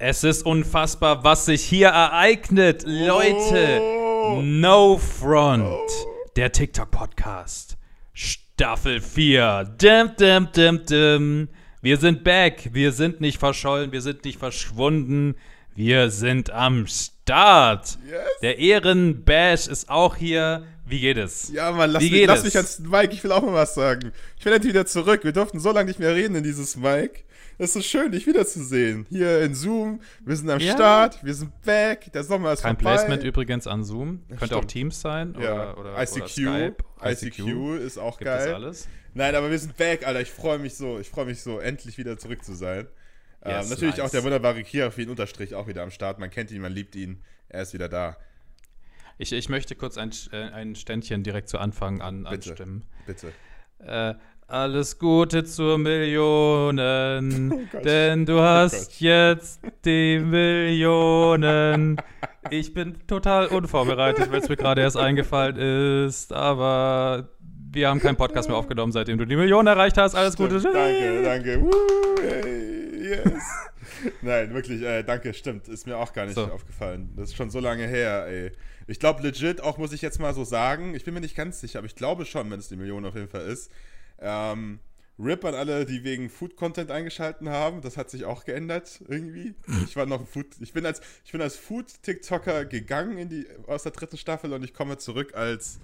Es ist unfassbar, was sich hier ereignet. Leute, No Front, der TikTok-Podcast. Staffel 4. Dim, dim, dim, dim. Wir sind back. Wir sind nicht verschollen. Wir sind nicht verschwunden. Wir sind am Start. Yes. Der Ehrenbash ist auch hier. Wie geht es? Ja, Mann, lass, mich, lass mich ans Mike. Ich will auch mal was sagen. Ich will endlich wieder zurück. Wir durften so lange nicht mehr reden in dieses Mike. Es ist so schön, dich wiederzusehen. Hier in Zoom. Wir sind am Ja. Start. Wir sind back. Der Sommer ist Kein vorbei. Placement übrigens an Zoom. Könnte auch stimmt. Teams sein Ja, oder, ICQ. oder Skype. ICQ ist auch Gibt geil. es alles? Nein, aber wir sind back, Alter. Ich freue mich so. Ich freue mich so, endlich wieder zurück zu sein. Yes, ähm, natürlich nice. auch der wunderbare Kirafin Unterstrich auch wieder am Start. Man kennt ihn, man liebt ihn. Er ist wieder da. Ich, ich möchte kurz ein, äh, ein Ständchen direkt zu Anfang an, Bitte. anstimmen. Bitte. Äh, alles Gute zur Millionen, Oh denn du Oh hast Gott. jetzt die Millionen. Ich bin total unvorbereitet, weil es mir gerade erst eingefallen ist, aber wir haben keinen Podcast mehr aufgenommen, seitdem du die Millionen erreicht hast. Alles Stimmt, Gute. Danke, danke. Woo, hey, yes. Nein, wirklich, äh, danke, stimmt. Ist mir auch gar nicht So. aufgefallen. Das ist schon so lange her, ey. Ich glaube legit, auch muss ich jetzt mal so sagen, ich bin mir nicht ganz sicher, aber ich glaube schon, wenn es die Million auf jeden Fall ist. Ähm, RIP an alle, die wegen Food-Content eingeschalten haben. Das hat sich auch geändert irgendwie. Ich war noch Food. Ich bin als, als Food-TikToker gegangen in die, aus der dritten Staffel und ich komme zurück als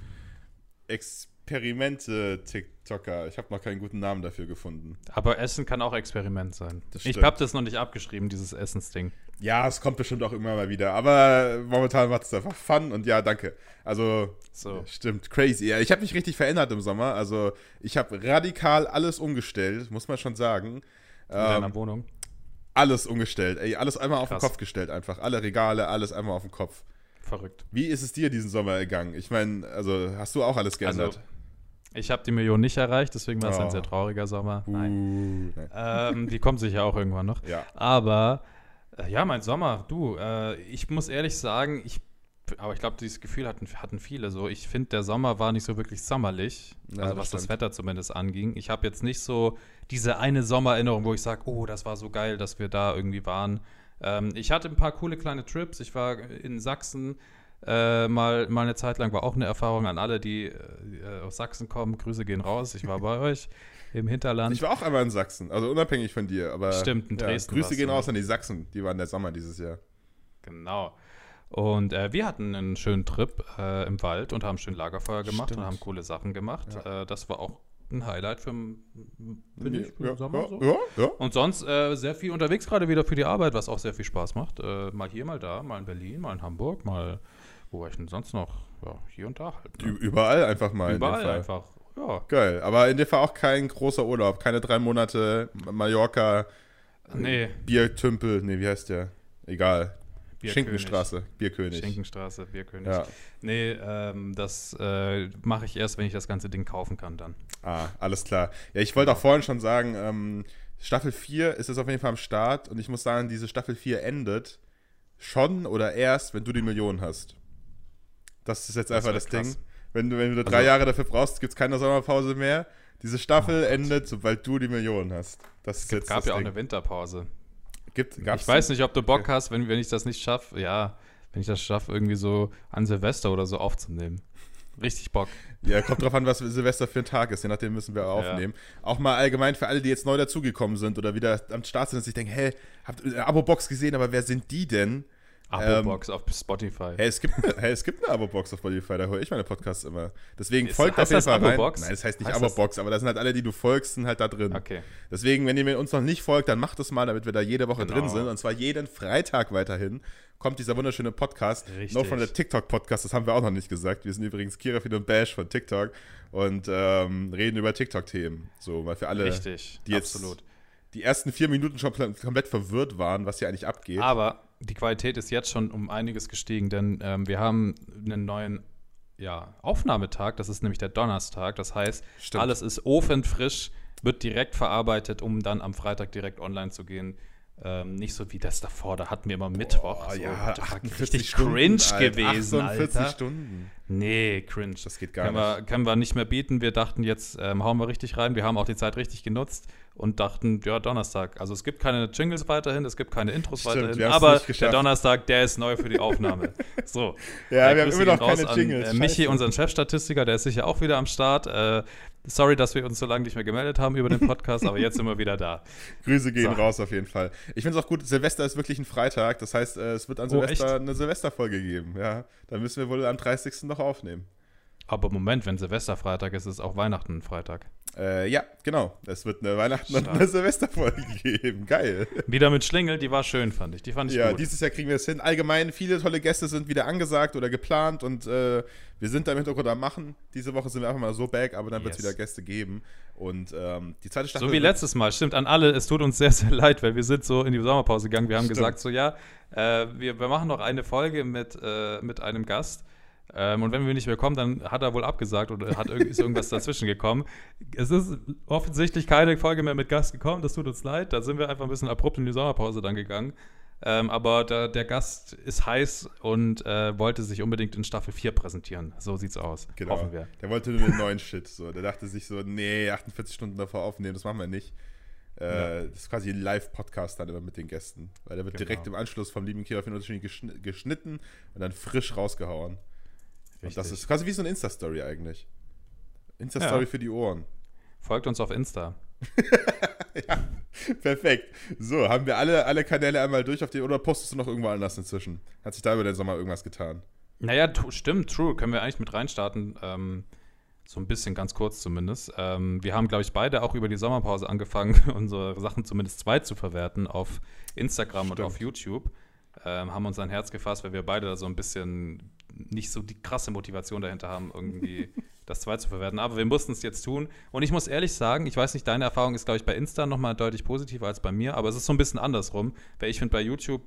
Experimente-TikToker. Ich habe noch keinen guten Namen dafür gefunden. Aber Essen kann auch Experiment sein. Ich habe das noch nicht abgeschrieben, dieses Essensding. Ja, es kommt bestimmt auch immer mal wieder. Aber momentan macht es einfach Fun und ja, danke. Also, So. stimmt, crazy. Ja, ich habe mich richtig verändert im Sommer. Also, ich habe radikal alles umgestellt, muss man schon sagen. In deiner Ähm, Wohnung. alles umgestellt. Ey, alles einmal auf Krass. den Kopf gestellt einfach. Alle Regale, alles einmal auf den Kopf. Verrückt. Wie ist es dir diesen Sommer gegangen? Ich meine, also, hast du auch alles geändert? Also, ich habe die Million nicht erreicht, deswegen war es ein Oh. sehr trauriger Sommer. Nein. Uh, nein. ähm, die kommt sicher auch irgendwann noch. Ja. Aber äh, ja, mein Sommer, du, äh, ich muss ehrlich sagen, ich, aber ich glaube, dieses Gefühl hatten, hatten viele so. Ich finde, der Sommer war nicht so wirklich sommerlich, Ja, also das was das stimmt. Wetter zumindest anging. Ich habe jetzt nicht so diese eine Sommererinnerung, wo ich sage, oh, das war so geil, dass wir da irgendwie waren. Ähm, ich hatte ein paar coole kleine Trips. Ich war in Sachsen. Äh, mal, mal eine Zeit lang war auch eine Erfahrung an alle, die äh, aus Sachsen kommen. Grüße gehen raus. Ich war bei euch im Hinterland. Ich war auch einmal in Sachsen, also unabhängig von dir. Aber Stimmt, in ja, Dresden Grüße warst gehen raus an die Sachsen. Die waren der Sommer dieses Jahr. Genau. Und äh, wir hatten einen schönen Trip äh, im Wald und haben schön Lagerfeuer gemacht Stimmt. und haben coole Sachen gemacht. Äh, das war auch ein Highlight für finde ich, für ja, Sommer. ja, so. ja, ja. Und sonst äh, sehr viel unterwegs gerade wieder für die Arbeit, was auch sehr viel Spaß macht. Äh, mal hier, mal da, mal in Berlin, mal in Hamburg, mal, wo war ich denn sonst noch? Ja, hier und da halt. Ne? Überall einfach mal. Überall einfach. Ja. Geil. Aber in dem Fall auch kein großer Urlaub. Keine drei Monate Mallorca, Nee, Biertümpel. Nee, wie heißt der? Egal. Bierkönig. Schinkenstraße. Bierkönig. Schinkenstraße, Bierkönig. Ja. Nee, ähm, das äh, mache ich erst, wenn ich das ganze Ding kaufen kann dann. Ah, alles klar. Ja, ich wollte auch vorhin schon sagen, ähm, Staffel 4 ist jetzt auf jeden Fall am Start und ich muss sagen, diese Staffel 4 endet schon oder erst, wenn du die Millionen hast. Das ist jetzt Das einfach das krass. Ding. Wenn du, wenn du drei Also- Jahre dafür brauchst, gibt es keine Sommerpause mehr. Diese Staffel Oh endet, sobald du die Millionen hast. Das ist Es jetzt gab das ja auch Ding. eine Winterpause. Gibt, ich weiß nicht, ob du Bock hast, wenn, wenn ich das nicht schaffe, ja, wenn ich das schaffe, irgendwie so an Silvester oder so aufzunehmen. Richtig Bock. Ja, kommt drauf an, was Silvester für ein Tag ist. Je nachdem müssen wir aufnehmen. Auch mal allgemein für alle, die jetzt neu dazugekommen sind oder wieder am Start sind und sich denken, hey, habt ihr eine Abo-Box gesehen, aber wer sind die denn? Abo-Box auf Spotify. Hey, es gibt, hey, es gibt eine Abo-Box auf Spotify, da höre ich meine Podcasts immer. Deswegen Ist- folgt auf jeden das Fall rein. Nein, das heißt nicht das- Abo-Box, aber da sind halt alle, die du folgst, sind halt da drin. Okay. Deswegen, wenn ihr mir uns noch nicht folgt, dann macht es mal, damit wir da jede Woche Genau. drin sind. Und zwar jeden Freitag weiterhin kommt dieser wunderschöne Podcast. Richtig. No von der TikTok-Podcast, das haben wir auch noch nicht gesagt. Wir sind übrigens Kirafin und Bash von TikTok und ähm, reden über TikTok-Themen. So, weil für alle, Richtig, die jetzt absolut. Die ersten vier Minuten schon pl- komplett verwirrt waren, was hier eigentlich abgeht. Aber die Qualität ist jetzt schon um einiges gestiegen, denn ähm, wir haben einen neuen ja, Aufnahmetag, das ist nämlich der Donnerstag. Das heißt, Stimmt. alles ist ofenfrisch, wird direkt verarbeitet, um dann am Freitag direkt online zu gehen. Ähm, nicht so wie das davor, da hatten wir immer Mittwoch. Oh, so, ja, das war 48 richtig Stunden, cringe Alter, gewesen, 48 Alter. Stunden. Nee, cringe. Das geht gar können Wir, können wir nicht mehr bieten. Wir dachten, jetzt ähm, hauen wir richtig rein. Wir haben auch die Zeit richtig genutzt und dachten, ja, Donnerstag. Also es gibt keine Jingles weiterhin, es gibt keine Intros Stimmt, weiterhin, aber der Donnerstag, der ist neu für die Aufnahme. so. Ja, Äh, wir haben immer noch keine an, Jingles. Äh, Michi, unseren Chefstatistiker, der ist sicher auch wieder am Start. Äh, sorry, dass wir uns so lange nicht mehr gemeldet haben über den Podcast, aber jetzt sind wir wieder da. Grüße gehen So. raus auf jeden Fall. Ich finde es auch gut, Silvester ist wirklich ein Freitag. Das heißt, äh, es wird an Oh, Silvester echt? eine Silvesterfolge geben. Ja, dann müssen wir wohl am 30. noch aufnehmen. Aber Moment, wenn Silvesterfreitag ist, ist auch Weihnachten Freitag. Äh, ja, genau. Es wird eine Weihnachten und Stark. eine Silvesterfolge geben. Geil. Wieder mit Schlingel, die war schön, fand ich. Die fand ich Ja, gut. dieses Jahr kriegen wir es hin. Allgemein, viele tolle Gäste sind wieder angesagt oder geplant und äh, wir sind da im Hintergrund am Machen. Diese Woche sind wir einfach mal so back, aber dann wird es Yes. wieder Gäste geben. Und ähm, die zweite Staffel. So wie letztes Mal, stimmt. An alle, es tut uns sehr, sehr leid, weil wir sind so in die Sommerpause gegangen. Wir haben Stimmt. gesagt, so ja, äh, wir, wir machen noch eine Folge mit, äh, mit einem Gast. Ähm, und wenn wir nicht mehr kommen, dann hat er wohl abgesagt oder hat, ist irgendwas dazwischen gekommen. Es ist offensichtlich keine Folge mehr mit Gast gekommen, das tut uns leid. Da sind wir einfach ein bisschen abrupt in die Sommerpause dann gegangen. Ähm, aber der, der Gast ist heiß und äh, wollte sich unbedingt in Staffel 4 präsentieren. So sieht's aus. Genau. Hoffen wir. Der wollte nur den neuen Shit. So. Der dachte sich so, nee, 48 Stunden davor aufnehmen, das machen wir nicht. Äh, Das ist quasi ein Live-Podcast dann immer mit den Gästen. Weil der wird Genau. direkt im Anschluss vom lieben Kira geschn geschnitten und dann frisch rausgehauen. Und das ist quasi wie so eine Insta-Story eigentlich. Insta-Story Ja. für die Ohren. Folgt uns auf Insta. Perfekt. So, haben wir alle, alle Kanäle einmal durch auf die. Oder postest du noch irgendwo anders inzwischen? Hat sich da über den Sommer irgendwas getan? Naja, stimmt, true. Können wir eigentlich mit reinstarten. Ähm, so ein bisschen, ganz kurz zumindest. Ähm, wir haben, glaube ich, beide auch über die Sommerpause angefangen, unsere Sachen zumindest zwei zu verwerten auf Instagram und Stimmt. auf YouTube. Ähm, haben uns ein Herz gefasst, weil wir beide da so ein bisschen nicht so die krasse Motivation dahinter haben, irgendwie das zwei zu verwerten. Aber wir mussten es jetzt tun. Und ich muss ehrlich sagen, ich weiß nicht, deine Erfahrung ist, glaube ich, bei Insta nochmal deutlich positiver als bei mir, aber es ist so ein bisschen andersrum, weil ich finde, bei YouTube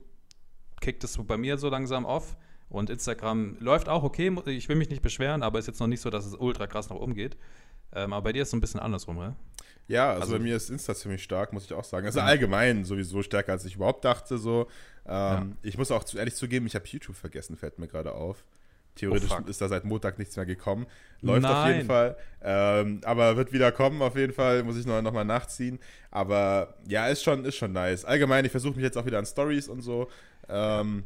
kickt es bei mir so langsam auf. Und Instagram läuft auch okay, ich will mich nicht beschweren, aber ist jetzt noch nicht so, dass es ultra krass nach oben geht. Ähm, aber bei dir ist es so ein bisschen andersrum, ne? Ja, also, Also- bei mir ist Insta ziemlich stark, muss ich auch sagen. Also allgemein sowieso stärker, als ich überhaupt dachte. So. Ähm, Ich muss auch zu, ehrlich zugeben, ich habe YouTube vergessen, fällt mir gerade auf. Theoretisch Oh, ist da seit Montag nichts mehr gekommen. Läuft auf Nein. jeden Fall. Ähm, aber wird wieder kommen, auf jeden Fall. Muss ich noch, noch mal nachziehen. Aber ja, ist schon, ist schon nice. Allgemein, ich versuche mich jetzt auch wieder an Stories und so. Ähm,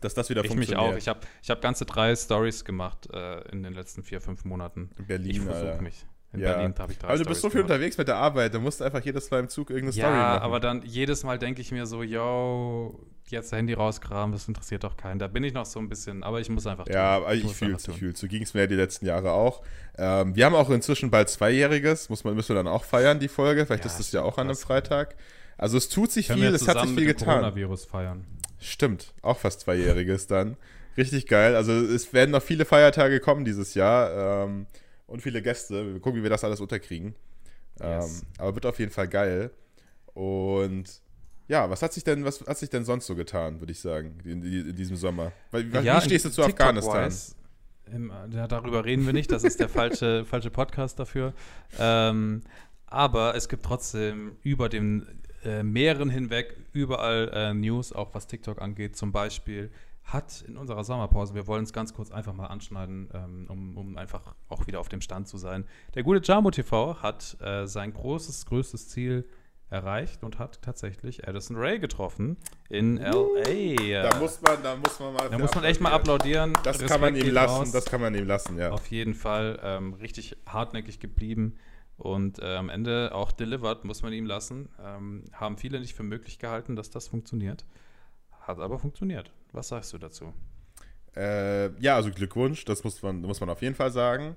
dass das wieder Ich mich funktioniert. auch. Ich habe ich hab ganze drei Stories gemacht äh, in den letzten vier, fünf Monaten. In Berlin, ich versuche mich. In Ja. Berlin habe ich drei aber du bist so Stories viel gemacht. unterwegs mit der Arbeit, da musst du einfach jedes Mal im Zug irgendeine Story Ja, machen. aber dann jedes Mal denke ich mir so, yo, jetzt Handy rauskramen, das interessiert doch keinen. Da bin ich noch so ein bisschen, aber ich muss einfach Ja, tun. aber ich fühle es, ich fühle So ging es mir ja die letzten Jahre auch. Ähm, wir haben auch inzwischen bald Zweijähriges, muss man, müssen wir dann auch feiern, die Folge. Vielleicht Ja, ist das ja auch an einem. Freitag. Also es tut sich Können viel, es hat sich viel getan. Coronavirus feiern. Stimmt, auch fast Zweijähriges dann. Richtig geil. Also es werden noch viele Feiertage kommen dieses Jahr ähm, und viele Gäste. Wir gucken, wie wir das alles unterkriegen. Yes. Ähm, aber wird auf jeden Fall geil. Und ja, was hat sich denn, was hat sich denn sonst so getan, würde ich sagen, in, in, diesem Sommer? Weil, wie Ja, stehst du zu Afghanistan? im, ja, darüber reden wir nicht, das ist der falsche, falsche Podcast dafür. Ähm, aber es gibt trotzdem über den äh, Meeren hinweg überall äh, News, auch was TikTok angeht. Zum Beispiel hat in unserer Sommerpause, wir wollen es ganz kurz einfach mal anschneiden, ähm, um, um einfach auch wieder auf dem Stand zu sein. Der gute Jamo TV hat äh, sein großes, größtes Ziel erreicht und hat tatsächlich Addison Ray getroffen in L.A. Da muss man, da muss man mal. Da muss man echt mal applaudieren. Das Respekt kann man ihm lassen, raus. das kann man ihm lassen, ja. Auf jeden Fall ähm, richtig hartnäckig geblieben und äh, am Ende auch delivered, muss man ihm lassen. Ähm, haben viele nicht für möglich gehalten, dass das funktioniert. Hat aber funktioniert. Was sagst du dazu? Äh, ja, also Glückwunsch, das muss man, muss man auf jeden Fall sagen.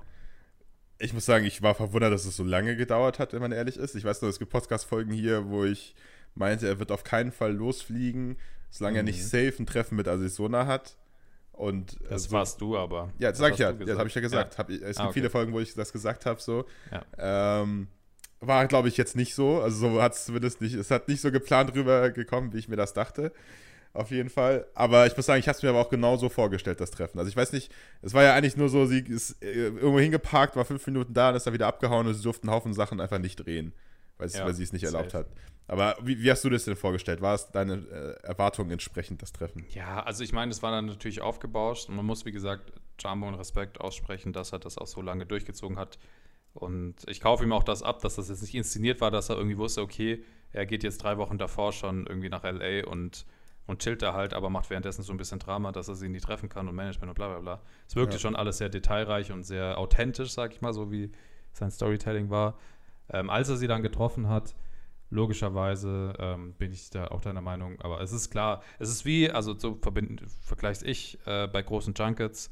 Ich muss sagen, ich war verwundert, dass es so lange gedauert hat, wenn man ehrlich ist. Ich weiß nur, es gibt Podcast-Folgen hier, wo ich meinte, er wird auf keinen Fall losfliegen, solange er nicht safe ein Treffen mit Arizona hat. Und äh, Das so- warst du aber. Ja, das Das sag ich ja. Ja, das habe ich ja gesagt. Hab, es gibt Ah, okay. viele Folgen, wo ich das gesagt habe. So. Ja. Ähm, war, glaube ich, jetzt nicht so. Also so hat es zumindest nicht, es hat nicht so geplant rübergekommen, wie ich mir das dachte. Auf jeden Fall. Aber ich muss sagen, ich habe es mir aber auch genauso vorgestellt, das Treffen. Also ich weiß nicht, es war ja eigentlich nur so, sie ist äh, irgendwo hingeparkt, war fünf Minuten da und ist dann wieder abgehauen und sie durften einen Haufen Sachen einfach nicht drehen. weil, Ja, weil sie es nicht erlaubt hat. Aber wie, wie hast du das denn vorgestellt? War es deine äh, Erwartungen entsprechend, das Treffen? Ja, also ich meine, es war dann natürlich aufgebauscht und man muss, wie gesagt, Jambo und Respekt aussprechen, dass er das auch so lange durchgezogen hat. Und ich kaufe ihm auch das ab, dass das jetzt nicht inszeniert war, dass er irgendwie wusste, okay, er geht jetzt drei Wochen davor schon irgendwie nach L.A. und, und chillt da halt, aber macht währenddessen so ein bisschen Drama, dass er sie nie treffen kann und Management und bla bla bla. Es wirkte Ja. schon alles sehr detailreich und sehr authentisch, sag ich mal, so wie sein Storytelling war. Ähm, als er sie dann getroffen hat, logischerweise ähm, bin ich da auch deiner Meinung, aber es ist klar, es ist wie, also so vergleich's ich äh, bei großen Junkets.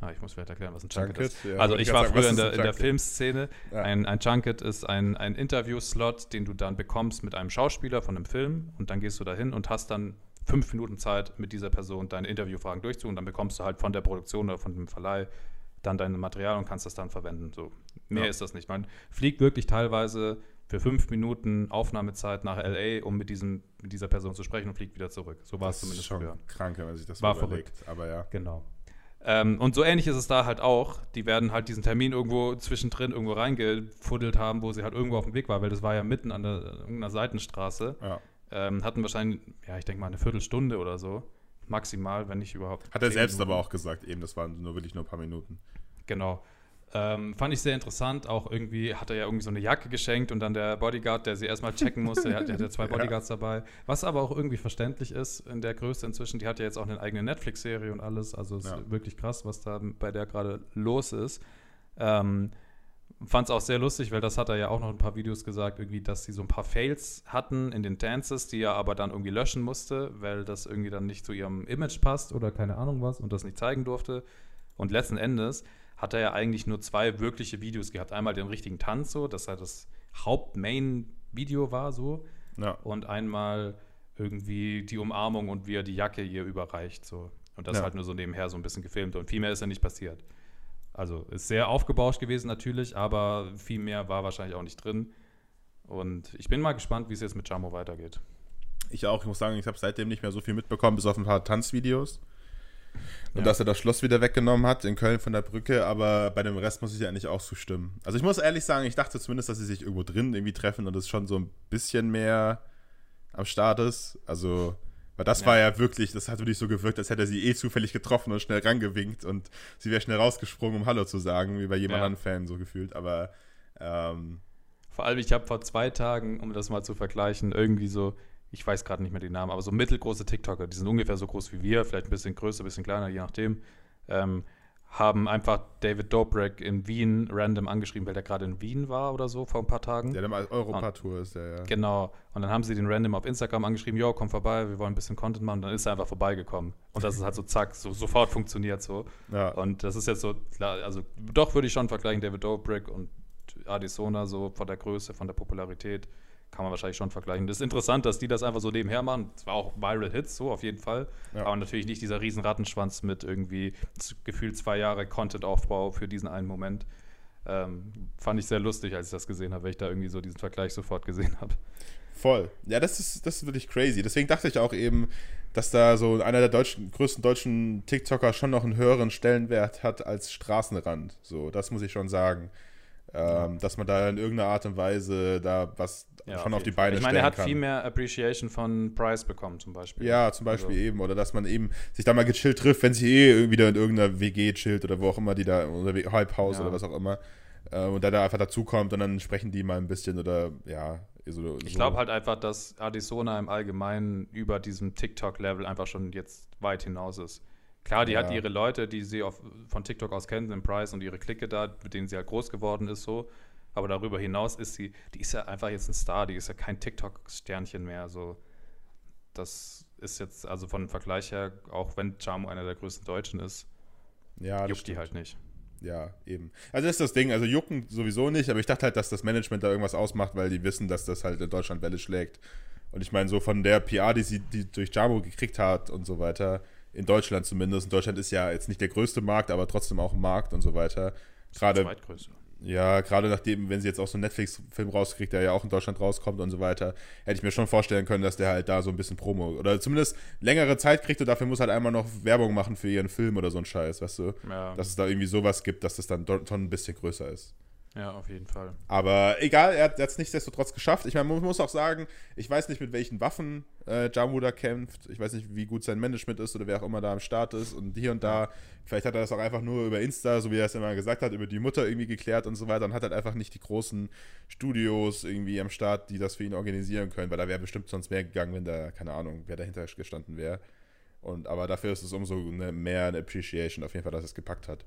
Ah, ich muss vielleicht erklären, was ein Junket, Junket? ist. Ja, also ich war sagen, früher in der, in der? Filmszene. Ja. Ein, ein Junket ist ein, ein Interview-Slot, den du dann bekommst mit einem Schauspieler von einem Film und dann gehst du dahin und hast dann fünf Minuten Zeit, mit dieser Person deine Interviewfragen durchzuführen und dann bekommst du halt von der Produktion oder von dem Verleih dann dein Material und kannst das dann verwenden. So. Mehr Ja. ist das nicht. Man fliegt wirklich teilweise für fünf Minuten Aufnahmezeit nach LA, um mit, diesem, mit dieser Person zu sprechen und fliegt wieder zurück. So war es Das ist zumindest schon früher. krank, wenn man sich das War überlegt. Aber ja. Genau. Ähm, und so ähnlich ist es da halt auch. Die werden halt diesen Termin irgendwo zwischendrin irgendwo reingefuddelt haben, wo sie halt irgendwo auf dem Weg war, weil das war ja mitten an der, irgendeiner Seitenstraße. ja. Ähm, hatten wahrscheinlich, ja, ich denke mal eine Viertelstunde oder so. Maximal, wenn nicht überhaupt. Hat er selbst Minuten. aber auch gesagt, eben, das waren nur wirklich nur ein paar Minuten. Genau. Ähm, fand ich sehr interessant. Auch irgendwie hat er ja irgendwie so eine Jacke geschenkt und dann der Bodyguard, der sie erstmal checken musste, der, hat- der hat ja zwei Bodyguards dabei. Was aber auch irgendwie verständlich ist in der Größe inzwischen. Die hat ja jetzt auch eine eigene Netflix-Serie und alles. Also es Ja. ist wirklich krass, was da bei der gerade los ist. Ähm, Fand es auch sehr lustig, weil das hat er ja auch noch in ein paar Videos gesagt, irgendwie, dass sie so ein paar Fails hatten in den Dances, die er aber dann irgendwie löschen musste, weil das irgendwie dann nicht zu ihrem Image passt oder keine Ahnung was und das nicht zeigen durfte. Und letzten Endes hat er ja eigentlich nur zwei wirkliche Videos gehabt. Einmal den richtigen Tanz, so, dass er das Haupt-Main-Video war, so. Ja. Und einmal irgendwie die Umarmung und wie er die Jacke ihr überreicht, so. Und das Ja. halt nur so nebenher so ein bisschen gefilmt. Und viel mehr ist ja nicht passiert. Also ist sehr aufgebauscht gewesen natürlich, aber viel mehr war wahrscheinlich auch nicht drin. Und ich bin mal gespannt, wie es jetzt mit Jamo weitergeht. Ich auch, ich muss sagen, ich habe seitdem nicht mehr so viel mitbekommen, bis auf ein paar Tanzvideos. Und Ja. dass er das Schloss wieder weggenommen hat in Köln von der Brücke, aber bei dem Rest muss ich ja eigentlich auch zustimmen. Also ich muss ehrlich sagen, ich dachte zumindest, dass sie sich irgendwo drin irgendwie treffen und es schon so ein bisschen mehr am Start ist. Also, weil das Ja. war ja wirklich, das hat wirklich so gewirkt, als hätte er sie eh zufällig getroffen und schnell rangewinkt und sie wäre schnell rausgesprungen, um Hallo zu sagen, wie bei jedem Ja. anderen Fan so gefühlt. Aber ähm, Vor allem, ich habe vor zwei Tagen, um das mal zu vergleichen, irgendwie so, ich weiß gerade nicht mehr die Namen, aber so mittelgroße TikToker, die sind ungefähr so groß wie wir, vielleicht ein bisschen größer, ein bisschen kleiner, je nachdem, ähm, haben einfach David Dobrik in Wien random angeschrieben, weil der gerade in Wien war oder so vor ein paar Tagen. der mal Europa-Tour ist der, ja. Genau. Und dann haben sie den random auf Instagram angeschrieben, yo, komm vorbei, wir wollen ein bisschen Content machen. Und dann ist er einfach vorbeigekommen. Und das ist halt so zack, so sofort funktioniert so. ja. Und das ist jetzt so, klar, also doch würde ich schon vergleichen, David Dobrik und Addisona, so von der Größe, von der Popularität, kann man wahrscheinlich schon vergleichen. Das ist interessant, dass die das einfach so nebenher machen. Es war auch Viral Hits, so auf jeden Fall. Ja. Aber natürlich nicht dieser riesen Rattenschwanz mit irgendwie gefühlt zwei Jahre Content-Aufbau für diesen einen Moment. Ähm, fand ich sehr lustig, als ich das gesehen habe, weil ich da irgendwie so diesen Vergleich sofort gesehen habe. Voll. Ja, das ist, das ist wirklich crazy. Deswegen dachte ich auch eben, dass da so einer der deutschen, größten deutschen TikToker schon noch einen höheren Stellenwert hat als Straßenrand. So, das muss ich schon sagen. Ähm, Dass man da in irgendeiner Art und Weise da was schon auf die jeden Fall. Beine Ich meine, er hat kann. viel mehr Appreciation von Price bekommen, zum Beispiel. Ja, zum Beispiel Also- eben. Oder dass man eben sich da mal gechillt trifft, wenn sie eh wieder in irgendeiner WG chillt oder wo auch immer die da, oder Hype House Ja. oder was auch immer. Äh, und da, da einfach dazukommt und dann sprechen die mal ein bisschen oder ja. So, Ich so. glaube halt einfach, dass Addisona im Allgemeinen über diesem TikTok-Level einfach schon jetzt weit hinaus ist. Klar, die Ja. hat ihre Leute, die sie auf, von TikTok aus kennt, den Price und ihre Clique da, mit denen sie halt groß geworden ist, so. Aber darüber hinaus ist sie, die ist ja einfach jetzt ein Star, die ist ja kein TikTok-Sternchen mehr. So. Das ist jetzt, also von Vergleich her, auch wenn Jamo einer der größten Deutschen ist, ja, juckt die halt nicht. Ja, eben. Also das ist das Ding, also jucken sowieso nicht, aber ich dachte halt, dass das Management da irgendwas ausmacht, weil die wissen, dass das halt in Deutschland Welle schlägt. Und ich meine, so von der PR, die sie die durch Jamo gekriegt hat und so weiter, in Deutschland zumindest, und Deutschland ist ja jetzt nicht der größte Markt, aber trotzdem auch ein Markt und so weiter. Gerade, Zweitgrößte. ja, gerade nachdem, wenn sie jetzt auch so einen Netflix-Film rauskriegt, der ja auch in Deutschland rauskommt und so weiter, hätte ich mir schon vorstellen können, dass der halt da so ein bisschen Promo oder zumindest längere Zeit kriegt und dafür muss halt einmal noch Werbung machen für ihren Film oder so ein Scheiß, weißt du? Ja. dass es da irgendwie sowas gibt, dass das dann schon ein bisschen größer ist. Ja, auf jeden Fall. Aber egal, er hat es nichtsdestotrotz geschafft. Ich meine, man muss auch sagen, ich weiß nicht, mit welchen Waffen äh, Jamu da kämpft. Ich weiß nicht, wie gut sein Management ist oder wer auch immer da am Start ist. Und hier und da, vielleicht hat er das auch einfach nur über Insta, so wie er es immer gesagt hat, über die Mutter irgendwie geklärt und so weiter. Und hat halt einfach nicht die großen Studios irgendwie am Start, die das für ihn organisieren können, weil da wäre bestimmt sonst mehr gegangen, wenn da, keine Ahnung, wer dahinter gestanden wäre. Und, aber dafür ist es umso eine, mehr eine Appreciation auf jeden Fall, dass er es gepackt hat.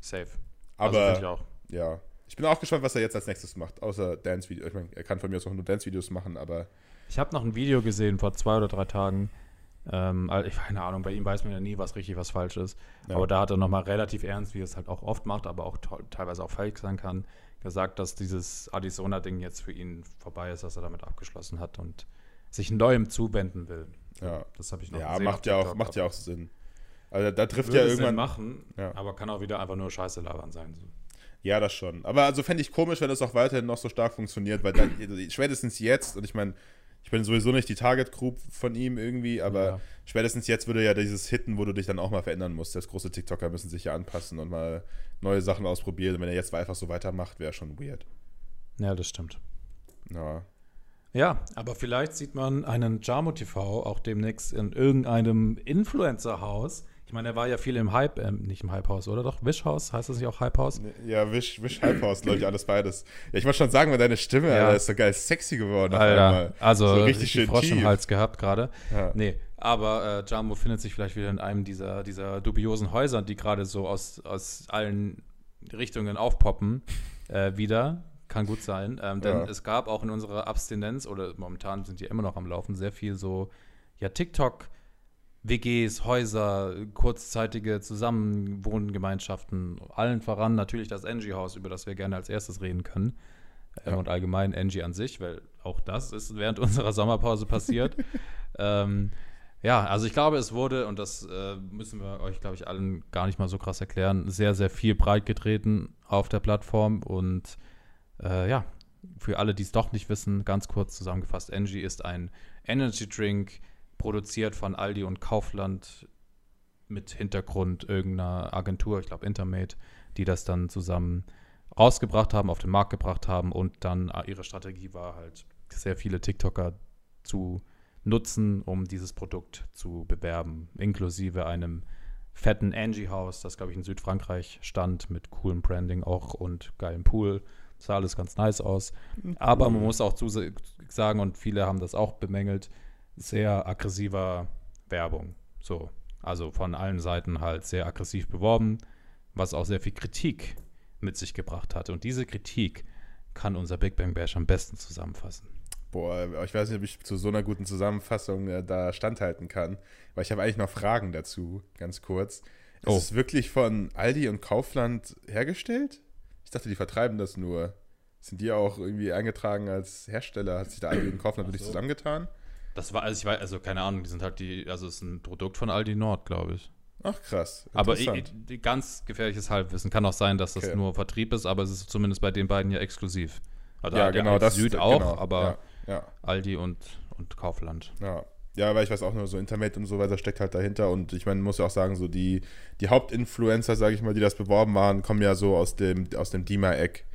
Safe. Aber also ich auch. ja, ich bin auch gespannt, was er jetzt als nächstes macht, außer Dance-Videos. Ich meine, er kann von mir aus auch nur Dance-Videos machen, aber. Ich habe noch ein Video gesehen vor zwei oder drei Tagen. Ähm, ich keine Ahnung, bei ihm weiß man ja nie, was richtig, was falsch ist. Ja. Aber da hat er nochmal relativ ernst, wie er es halt auch oft macht, aber auch teilweise auch fake sein kann, gesagt, dass dieses Arizona-Ding jetzt für ihn vorbei ist, dass er damit abgeschlossen hat und sich neuem zuwenden will. Ja, das habe ich noch ja, gesehen. Macht ja, auch, macht ja auch Sinn. Also da trifft ja irgendwann. Sinn machen, ja. aber kann auch wieder einfach nur Scheiße labern sein. So. Ja, das schon. Aber also fände ich komisch, wenn das auch weiterhin noch so stark funktioniert, weil dann, spätestens jetzt, und ich meine, ich bin sowieso nicht die Target Group von ihm irgendwie, aber ja. spätestens jetzt würde ja dieses Hitten, wo du dich dann auch mal verändern musst. Das große TikToker müssen sich ja anpassen und mal neue Sachen ausprobieren. Und wenn er jetzt einfach so weitermacht, wäre schon weird. Ja, das stimmt. Ja. Ja, aber vielleicht sieht man einen Jamo TV auch demnächst in irgendeinem Influencer-Haus ich meine, er war ja viel im Hype, ähm, nicht im Hype-Haus, oder doch? Wish-Haus? Heißt das nicht auch Hype-Haus? Ja, Wish, Wish Hype-Haus, glaube ich, alles beides. Ja, ich wollte schon sagen, weil deine Stimme, ja. Alter, ist so geil sexy geworden. Alter, also so richtig, richtig schön Frosch im Hals gehabt gerade. Ja. Nee, aber äh, Jumbo findet sich vielleicht wieder in einem dieser, dieser dubiosen Häuser, die gerade so aus, aus allen Richtungen aufpoppen, äh, wieder. Kann gut sein. Ähm, denn ja. es gab auch in unserer Abstinenz, oder momentan sind die immer noch am Laufen, sehr viel so, ja, TikTok- WGs, Häuser, kurzzeitige Zusammenwohngemeinschaften, allen voran natürlich das Angie-Haus, über das wir gerne als erstes reden können. Ähm, ja. Und allgemein Angie an sich, weil auch das ist während unserer Sommerpause passiert. ähm, ja, also ich glaube, es wurde, und das äh, müssen wir euch, glaube ich, allen gar nicht mal so krass erklären, sehr, sehr viel breit getreten auf der Plattform. Und äh, ja, für alle, die es doch nicht wissen, ganz kurz zusammengefasst, Angie ist ein Energy Drink, produziert von Aldi und Kaufland mit Hintergrund irgendeiner Agentur, ich glaube Intermate, die das dann zusammen rausgebracht haben, auf den Markt gebracht haben und dann äh, ihre Strategie war halt, sehr viele TikToker zu nutzen, um dieses Produkt zu bewerben, inklusive einem fetten Angie-Haus, das glaube ich in Südfrankreich stand, mit coolem Branding auch und geilem Pool. Sah alles ganz nice aus. Aber man muss auch zu sagen, und viele haben das auch bemängelt, sehr aggressiver Werbung. So, also von allen Seiten halt sehr aggressiv beworben, was auch sehr viel Kritik mit sich gebracht hat. Und diese Kritik kann unser Big Bang Bash am besten zusammenfassen. Boah, ich weiß nicht, ob ich zu so einer guten Zusammenfassung äh, da standhalten kann, weil ich habe eigentlich noch Fragen dazu, ganz kurz. Oh. Ist es wirklich von Aldi und Kaufland hergestellt? Ich dachte, die vertreiben das nur. Sind die auch irgendwie eingetragen als Hersteller? Hat sich da Aldi und Kaufland wirklich so. zusammengetan? Das war, also ich weiß, also keine Ahnung, die sind halt die, also es ist ein Produkt von Aldi Nord, glaube ich. Ach krass. Aber ich, ich, ganz gefährliches Halbwissen. Kann auch sein, dass das okay. nur Vertrieb ist, aber es ist zumindest bei den beiden ja exklusiv. Also ja, genau. Das Süd auch, genau, aber ja, ja. Aldi und, und Kaufland. Ja. Ja, weil ich weiß auch nur, so Internet und so weiter steckt halt dahinter. Und ich meine, muss ja auch sagen, so die, die Hauptinfluencer, sage ich mal, die das beworben waren, kommen ja so aus dem, aus dem Dima-Eck.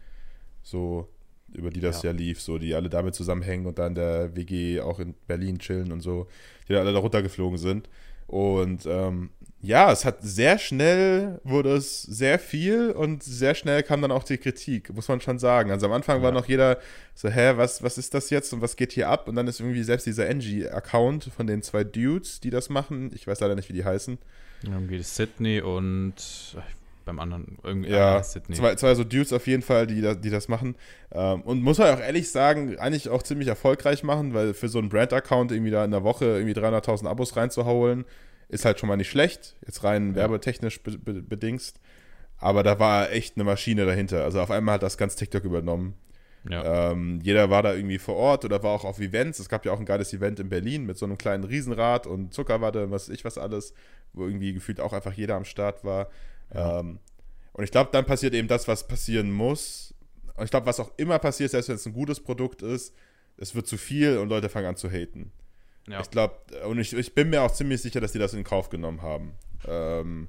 So, über die das ja. ja. lief, so, die alle damit zusammenhängen und dann der WG auch in Berlin chillen und so, die da alle da runtergeflogen sind. Und ähm, ja, es hat sehr schnell, wurde es sehr viel und sehr schnell kam dann auch die Kritik, muss man schon sagen. Also am Anfang ja. war noch jeder so, hä, was, was ist das jetzt und was geht hier ab? Und dann ist irgendwie selbst dieser Angie-Account von den zwei Dudes, die das machen, ich weiß leider nicht, wie die heißen. Irgendwie Sydney und ich beim anderen irgendwie ja, zwei, zwei so Dudes auf jeden Fall, die, die das machen. Ähm, und muss man auch ehrlich sagen, eigentlich auch ziemlich erfolgreich machen, weil für so einen Brand-Account irgendwie da in der Woche irgendwie 300.000 Abos reinzuholen, ist halt schon mal nicht schlecht. Jetzt rein ja. werbetechnisch be be bedingst. Aber da war echt eine Maschine dahinter. Also auf einmal hat das ganz TikTok übernommen. Ja. Ähm, jeder war da irgendwie vor Ort oder war auch auf Events. Es gab ja auch ein geiles Event in Berlin mit so einem kleinen Riesenrad und Zuckerwatte, was ich was alles, wo irgendwie gefühlt auch einfach jeder am Start war. Ja. Ähm, und ich glaube, dann passiert eben das, was passieren muss. Und ich glaube, was auch immer passiert, selbst wenn es ein gutes Produkt ist, es wird zu viel und Leute fangen an zu haten. Ja. Ich glaube, und ich, ich bin mir auch ziemlich sicher, dass die das in Kauf genommen haben. Ähm,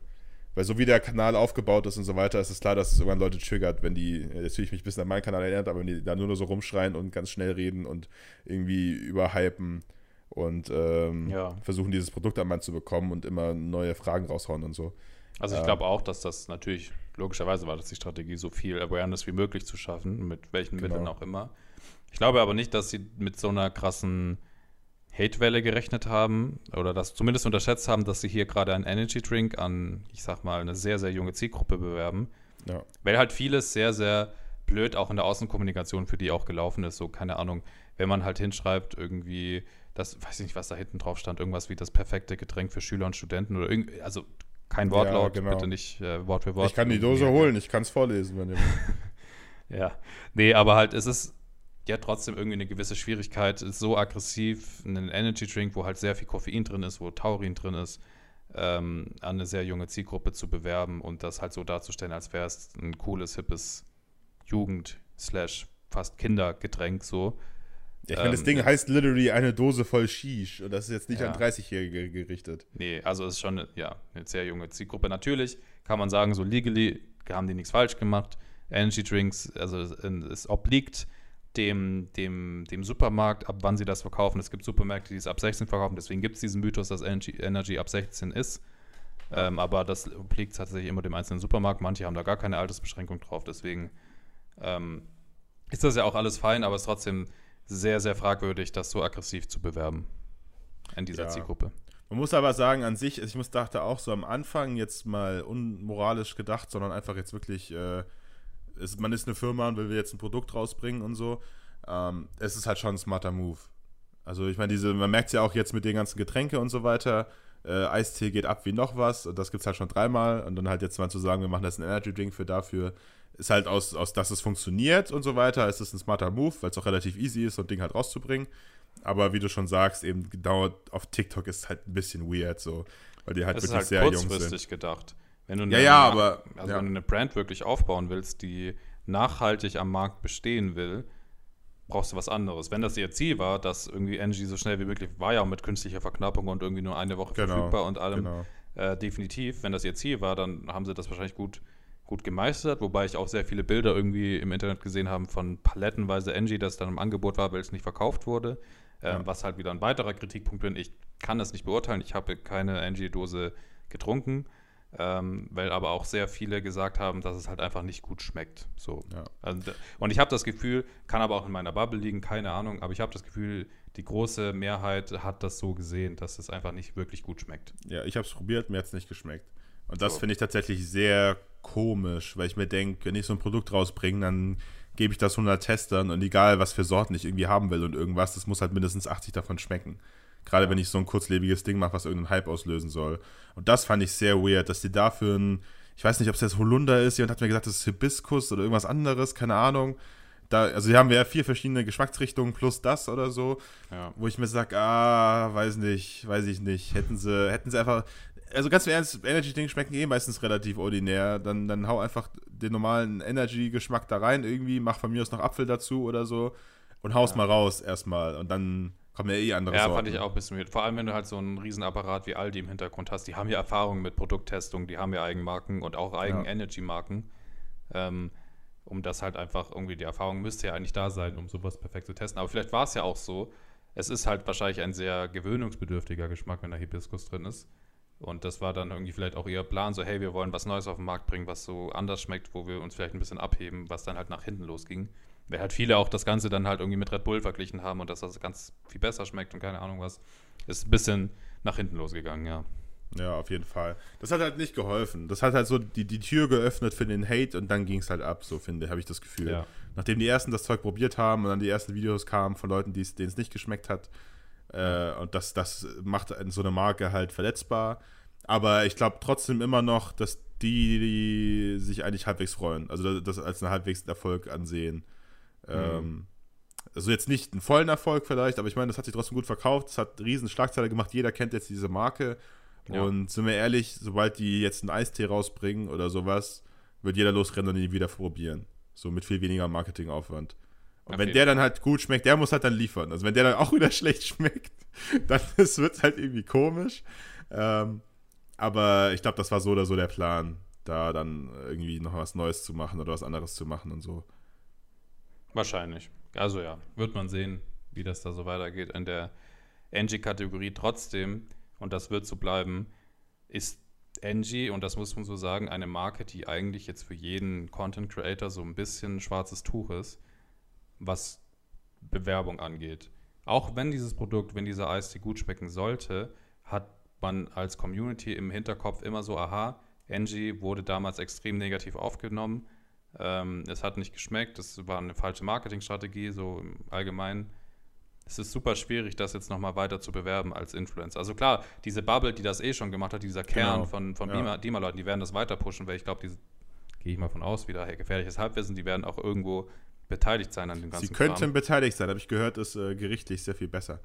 Weil so wie der Kanal aufgebaut ist und so weiter, ist es klar, dass es irgendwann Leute triggert, wenn die, jetzt fühle ich mich ein bisschen an meinen Kanal erinnert, aber wenn die da nur so rumschreien und ganz schnell reden und irgendwie überhypen und ähm, Ja. versuchen, dieses Produkt am Mann zu bekommen und immer neue Fragen raushauen und so. Also ich glaube auch, dass das natürlich, logischerweise war das die Strategie, so viel Awareness wie möglich zu schaffen, mit welchen Genau. Mitteln auch immer. Ich glaube aber nicht, dass sie mit so einer krassen Hatewelle gerechnet haben oder das zumindest unterschätzt haben, dass sie hier gerade einen Energy Drink an, ich sag mal, eine sehr, sehr junge Zielgruppe bewerben. Ja. Weil halt vieles sehr, sehr blöd auch in der Außenkommunikation für die auch gelaufen ist. So, keine Ahnung, wenn man halt hinschreibt, irgendwie, das, weiß ich nicht, was da hinten drauf stand, irgendwas wie das perfekte Getränk für Schüler und Studenten oder irgendwie, also kein Wortlaut, genau. bitte nicht äh, Wort für Wort. Ich kann die Dose Irgendwie. holen, ich kann es vorlesen, wenn ihr Ja, nee, aber halt, es ist ja trotzdem irgendwie eine gewisse Schwierigkeit, ist so aggressiv, einen Energy Drink, wo halt sehr viel Koffein drin ist, wo Taurin drin ist, ähm, an eine sehr junge Zielgruppe zu bewerben und das halt so darzustellen, als wäre es ein cooles, hippes Jugend- slash fast Kindergetränk so. Ich meine, das Ähm, Ding heißt literally eine Dose voll Shish und das ist jetzt nicht Ja. an 30-Jährige gerichtet. Nee, also ist schon ja, eine sehr junge Zielgruppe. Natürlich kann man sagen, so legally haben die nichts falsch gemacht. Energy Drinks, also es, es obliegt dem, dem, dem Supermarkt, ab wann sie das verkaufen. Es gibt Supermärkte, die es ab 16 verkaufen, deswegen gibt es diesen Mythos, dass Energy, Energy ab 16 ist. Ähm, aber das obliegt tatsächlich immer dem einzelnen Supermarkt. Manche haben da gar keine Altersbeschränkung drauf, deswegen ähm, ist das ja auch alles fein, aber es ist trotzdem sehr, sehr fragwürdig, das so aggressiv zu bewerben in dieser Ja. Zielgruppe. Man muss aber sagen, an sich, also ich muss dachte auch so am Anfang jetzt mal unmoralisch gedacht, sondern einfach jetzt wirklich, äh, es, man ist eine Firma und will jetzt ein Produkt rausbringen und so. Ähm, es ist halt schon ein smarter Move. Also ich meine, diese, man merkt es ja auch jetzt mit den ganzen Getränke und so weiter. Äh, Eistee geht ab wie noch was und das gibt es halt schon dreimal. Und dann halt jetzt mal zu sagen, wir machen das ein Energy Drink für dafür, ist halt aus, aus dass es funktioniert und so weiter, ist es ein smarter Move, weil es auch relativ easy ist, so ein Ding halt rauszubringen. Aber wie du schon sagst, eben genau auf TikTok ist es halt ein bisschen weird so, weil die halt ist wirklich halt sehr jung sind. kurzfristig gedacht. Wenn du Ja, eine, ja, aber- also ja. wenn du eine Brand wirklich aufbauen willst, die nachhaltig am Markt bestehen will, brauchst du was anderes. Wenn das ihr Ziel war, dass irgendwie Energy so schnell wie möglich, war ja auch mit künstlicher Verknappung und irgendwie nur eine Woche Genau, verfügbar und allem, genau. äh, definitiv, wenn das ihr Ziel war, dann haben sie das wahrscheinlich gut, gut gemeistert, wobei ich auch sehr viele Bilder irgendwie im Internet gesehen habe von palettenweise Engie, das dann im Angebot war, weil es nicht verkauft wurde, ähm, Ja. was halt wieder ein weiterer Kritikpunkt bin. Ich kann das nicht beurteilen, ich habe keine Engie-Dose getrunken, ähm, weil aber auch sehr viele gesagt haben, dass es halt einfach nicht gut schmeckt. So. Ja. Also, und ich habe das Gefühl, kann aber auch in meiner Bubble liegen, keine Ahnung, aber ich habe das Gefühl, die große Mehrheit hat das so gesehen, dass es einfach nicht wirklich gut schmeckt. Ja, ich habe es probiert, mir hat es nicht geschmeckt. Und das So. finde ich tatsächlich sehr komisch, weil ich mir denke, wenn ich so ein Produkt rausbringe, dann gebe ich das 100 Testern und egal, was für Sorten ich irgendwie haben will und irgendwas, das muss halt mindestens 80 davon schmecken. Gerade wenn ich so ein kurzlebiges Ding mache, was irgendeinen Hype auslösen soll. Und das fand ich sehr weird, dass die dafür ein, ich weiß nicht, ob es jetzt Holunder ist, jemand hat mir gesagt, das ist Hibiskus oder irgendwas anderes, keine Ahnung. Da, also hier haben wir ja vier verschiedene Geschmacksrichtungen plus das oder so Ja. wo ich mir sage, ah, weiß nicht, weiß ich nicht. Hätten sie, hätten sie einfach, also ganz im Ernst, Energy-Dinge schmecken eh meistens relativ ordinär. Dann, dann hau einfach den normalen Energy-Geschmack da rein irgendwie, mach von mir aus noch Apfel dazu oder so und haus mal raus erstmal. Und dann kommen ja eh andere Ja, Sorten. fand ich auch ein bisschen weird. Vor allem, wenn du halt so einen Riesenapparat wie Aldi im Hintergrund hast. Die haben ja Erfahrung mit Produkttestung, die haben ja Eigenmarken und auch Ja. Eigen-Energy-Marken. Ähm, um das halt einfach irgendwie, die Erfahrung müsste ja eigentlich da sein, um sowas perfekt zu testen. Aber vielleicht war es ja auch so. Es ist halt wahrscheinlich ein sehr gewöhnungsbedürftiger Geschmack, wenn da Hibiskus drin ist. Und das war dann irgendwie vielleicht auch ihr Plan, so hey, wir wollen was Neues auf den Markt bringen, was so anders schmeckt, wo wir uns vielleicht ein bisschen abheben, was dann halt nach hinten losging. Weil halt viele auch das Ganze dann halt irgendwie mit Red Bull verglichen haben und dass das ganz viel besser schmeckt und keine Ahnung was. Ist ein bisschen nach hinten losgegangen, ja. Ja, auf jeden Fall. Das hat halt nicht geholfen. Das hat halt so die, die Tür geöffnet für den Hate und dann ging es halt ab, so finde, habe ich das Gefühl. Ja. Nachdem die ersten das Zeug probiert haben und dann die ersten Videos kamen von Leuten, denen es nicht geschmeckt hat. Äh, und das, das macht so eine Marke halt verletzbar. Aber ich glaube trotzdem immer noch, dass die, die sich eigentlich halbwegs freuen. Also das als einen halbwegs Erfolg ansehen. Ähm, also jetzt nicht einen vollen Erfolg vielleicht, aber ich meine, das hat sich trotzdem gut verkauft. Es hat riesen Schlagzeile gemacht. Jeder kennt jetzt diese Marke. Ja. Und sind wir ehrlich, sobald die jetzt einen Eistee rausbringen oder sowas, wird jeder losrennen und ihn wieder probieren. So mit viel weniger Marketingaufwand. Und Auf wenn der dann halt gut schmeckt, der muss halt dann liefern. Also wenn der dann auch wieder schlecht schmeckt, dann wird es halt irgendwie komisch. Ähm, aber ich glaube, das war so oder so der Plan, da dann irgendwie noch was Neues zu machen oder was anderes zu machen und so. Wahrscheinlich. Also ja, wird man sehen, wie das da so weitergeht. In der Angie-Kategorie trotzdem, und das wird so bleiben, ist Angie, und das muss man so sagen, eine Marke, die eigentlich jetzt für jeden Content Creator so ein bisschen schwarzes Tuch ist, was Bewerbung angeht. Auch wenn dieses Produkt, wenn dieser Eistee gut schmecken sollte, hat man als Community im Hinterkopf immer so, aha, Angie wurde damals extrem negativ aufgenommen. Ähm, es hat nicht geschmeckt, es war eine falsche Marketingstrategie, so im Allgemeinen. Es ist super schwierig, das jetzt nochmal weiter zu bewerben als Influencer. Also klar, diese Bubble, die das eh schon gemacht hat, dieser Kern Genau. von, von Ja. Beamer-Leuten, die werden das weiter pushen, weil ich glaube, die gehe ich mal von aus, wieder hey, gefährliches Halbwissen, die werden auch irgendwo beteiligt sein an dem ganzen Sie könnten Kram. beteiligt sein, habe ich gehört, ist äh, gerichtlich sehr viel besser.